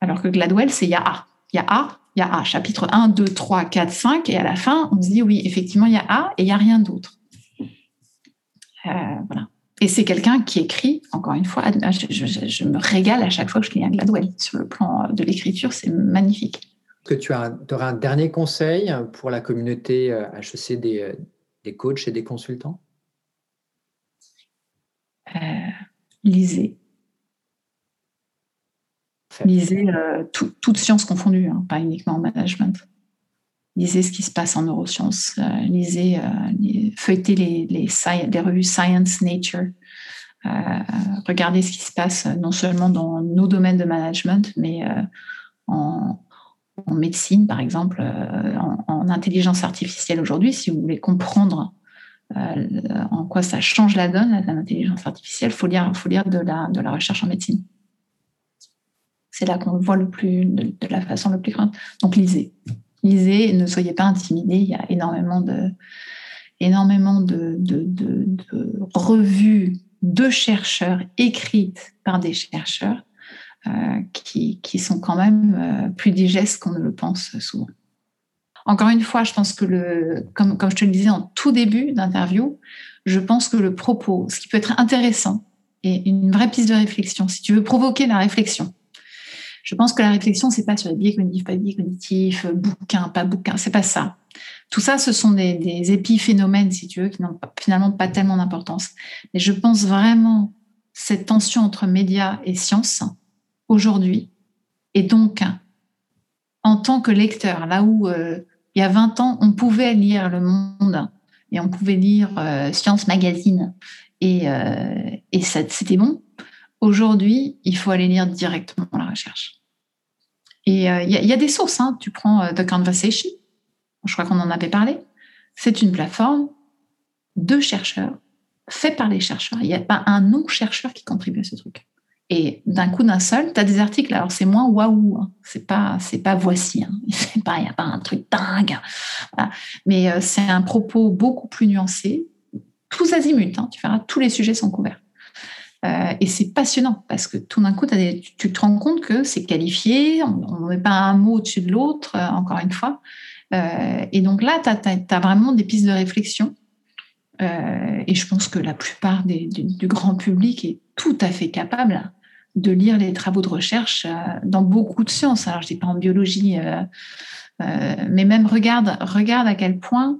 Alors que Gladwell, c'est il y a A. Il y a A, il y a A. Chapitre 1, 2, 3, 4, 5. Et à la fin, on se dit oui, effectivement, il y a A et il n'y a rien d'autre. Euh, voilà. Et c'est quelqu'un qui écrit, encore une fois, je, me régale à chaque fois que je lis un Gladwell. Sur le plan de l'écriture, c'est magnifique. Que tu as, auras un dernier conseil pour la communauté HEC euh, des, euh, des coachs et des consultants? Euh, Lisez. Lisez euh, toutes sciences confondues, hein, pas uniquement en management. Lisez ce qui se passe en neurosciences. Euh, lisez, feuilletez les, les, revues Science, Nature. regardez ce qui se passe non seulement dans nos domaines de management, mais en, en médecine, par exemple, euh, en, intelligence artificielle aujourd'hui, si vous voulez comprendre euh, en quoi ça change la donne, l'intelligence artificielle, il faut lire, faut lire de, la, de la recherche en médecine. C'est là qu'on le voit le plus, de, la façon la plus grande. Donc, lisez. Lisez, ne soyez pas intimidés. Il y a énormément de, énormément de, de, de revues de chercheurs écrites par des chercheurs qui, qui, sont quand même euh, plus digestes qu'on ne le pense souvent. Encore une fois, je pense que, le, comme, comme je te le disais en tout début d'interview, je pense que le propos, ce qui peut être intéressant et une vraie piste de réflexion, si tu veux provoquer la réflexion, je pense que la réflexion, c'est pas sur les biais cognitifs, pas biais cognitifs, bouquin, pas bouquin, c'est pas ça. Tout ça, ce sont des, des épiphénomènes, si tu veux, qui n'ont finalement pas tellement d'importance. Mais je pense vraiment cette tension entre médias et sciences, aujourd'hui. Et donc, en tant que lecteur, là où euh, il y a 20 ans, on pouvait lire Le Monde et on pouvait lire euh, Science Magazine et, euh, c'était bon. aujourd'hui, il faut aller lire directement la recherche. Et euh, il y, a des sources. Hein. Tu prends The Conversation, je crois qu'on en avait parlé. C'est une plateforme de chercheurs, fait par les chercheurs. Il n'y a pas un non-chercheur qui contribue à ce truc. Et d'un coup d'un seul, tu as des articles. Alors c'est moins waouh, hein. c'est pas c'est pas voici, hein. <laughs> il n'y a pas un truc dingue. Mais euh, c'est un propos beaucoup plus nuancé, tous azimuts. Hein. tu verras, tous les sujets sont couverts. Euh, et c'est passionnant parce que tout d'un coup, tu te rends compte que c'est qualifié, on ne met pas un mot au-dessus de l'autre, euh, encore une fois. Et donc là, tu as, vraiment des pistes de réflexion. et je pense que la plupart du, grand public est tout à fait capable de lire les travaux de recherche dans beaucoup de sciences. Alors, je dis pas en biologie, mais même regarde, à quel point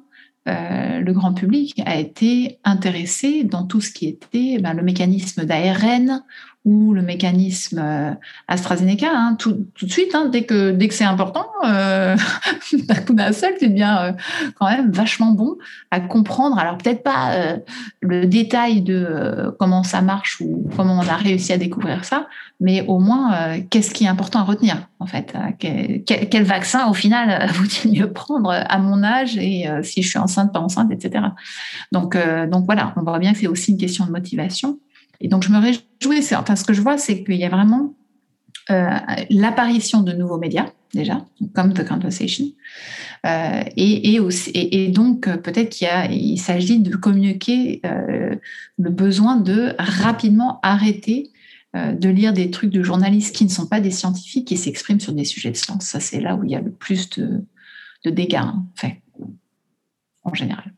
euh, le grand public a été intéressé dans tout ce qui était ben, le mécanisme d'ARN ou le mécanisme euh, AstraZeneca, hein, tout, de suite, hein, dès que, dès que c'est important, euh, <laughs> d'un coup d'un seul, tu deviens euh, quand même vachement bon à comprendre. Alors peut-être pas euh, le détail de comment ça marche ou comment on a réussi à découvrir ça, mais au moins, qu'est-ce qui est important à retenir, en fait quel, quel, vaccin, au final, <laughs> vaut-il mieux prendre à mon âge et si je suis enceinte, pas enceinte, etc. Donc, donc voilà, on voit bien que c'est aussi une question de motivation. Et donc, je me réjouis. Enfin, ce que je vois, c'est qu'il y a vraiment euh, l'apparition de nouveaux médias, déjà, comme The Conversation. Euh, et, et, donc, peut-être qu'il il s'agit de communiquer euh, le besoin de rapidement arrêter de lire des trucs de journalistes qui ne sont pas des scientifiques qui s'expriment sur des sujets de science. Ça, c'est là où il y a le plus de, dégâts, hein, en fait, en général.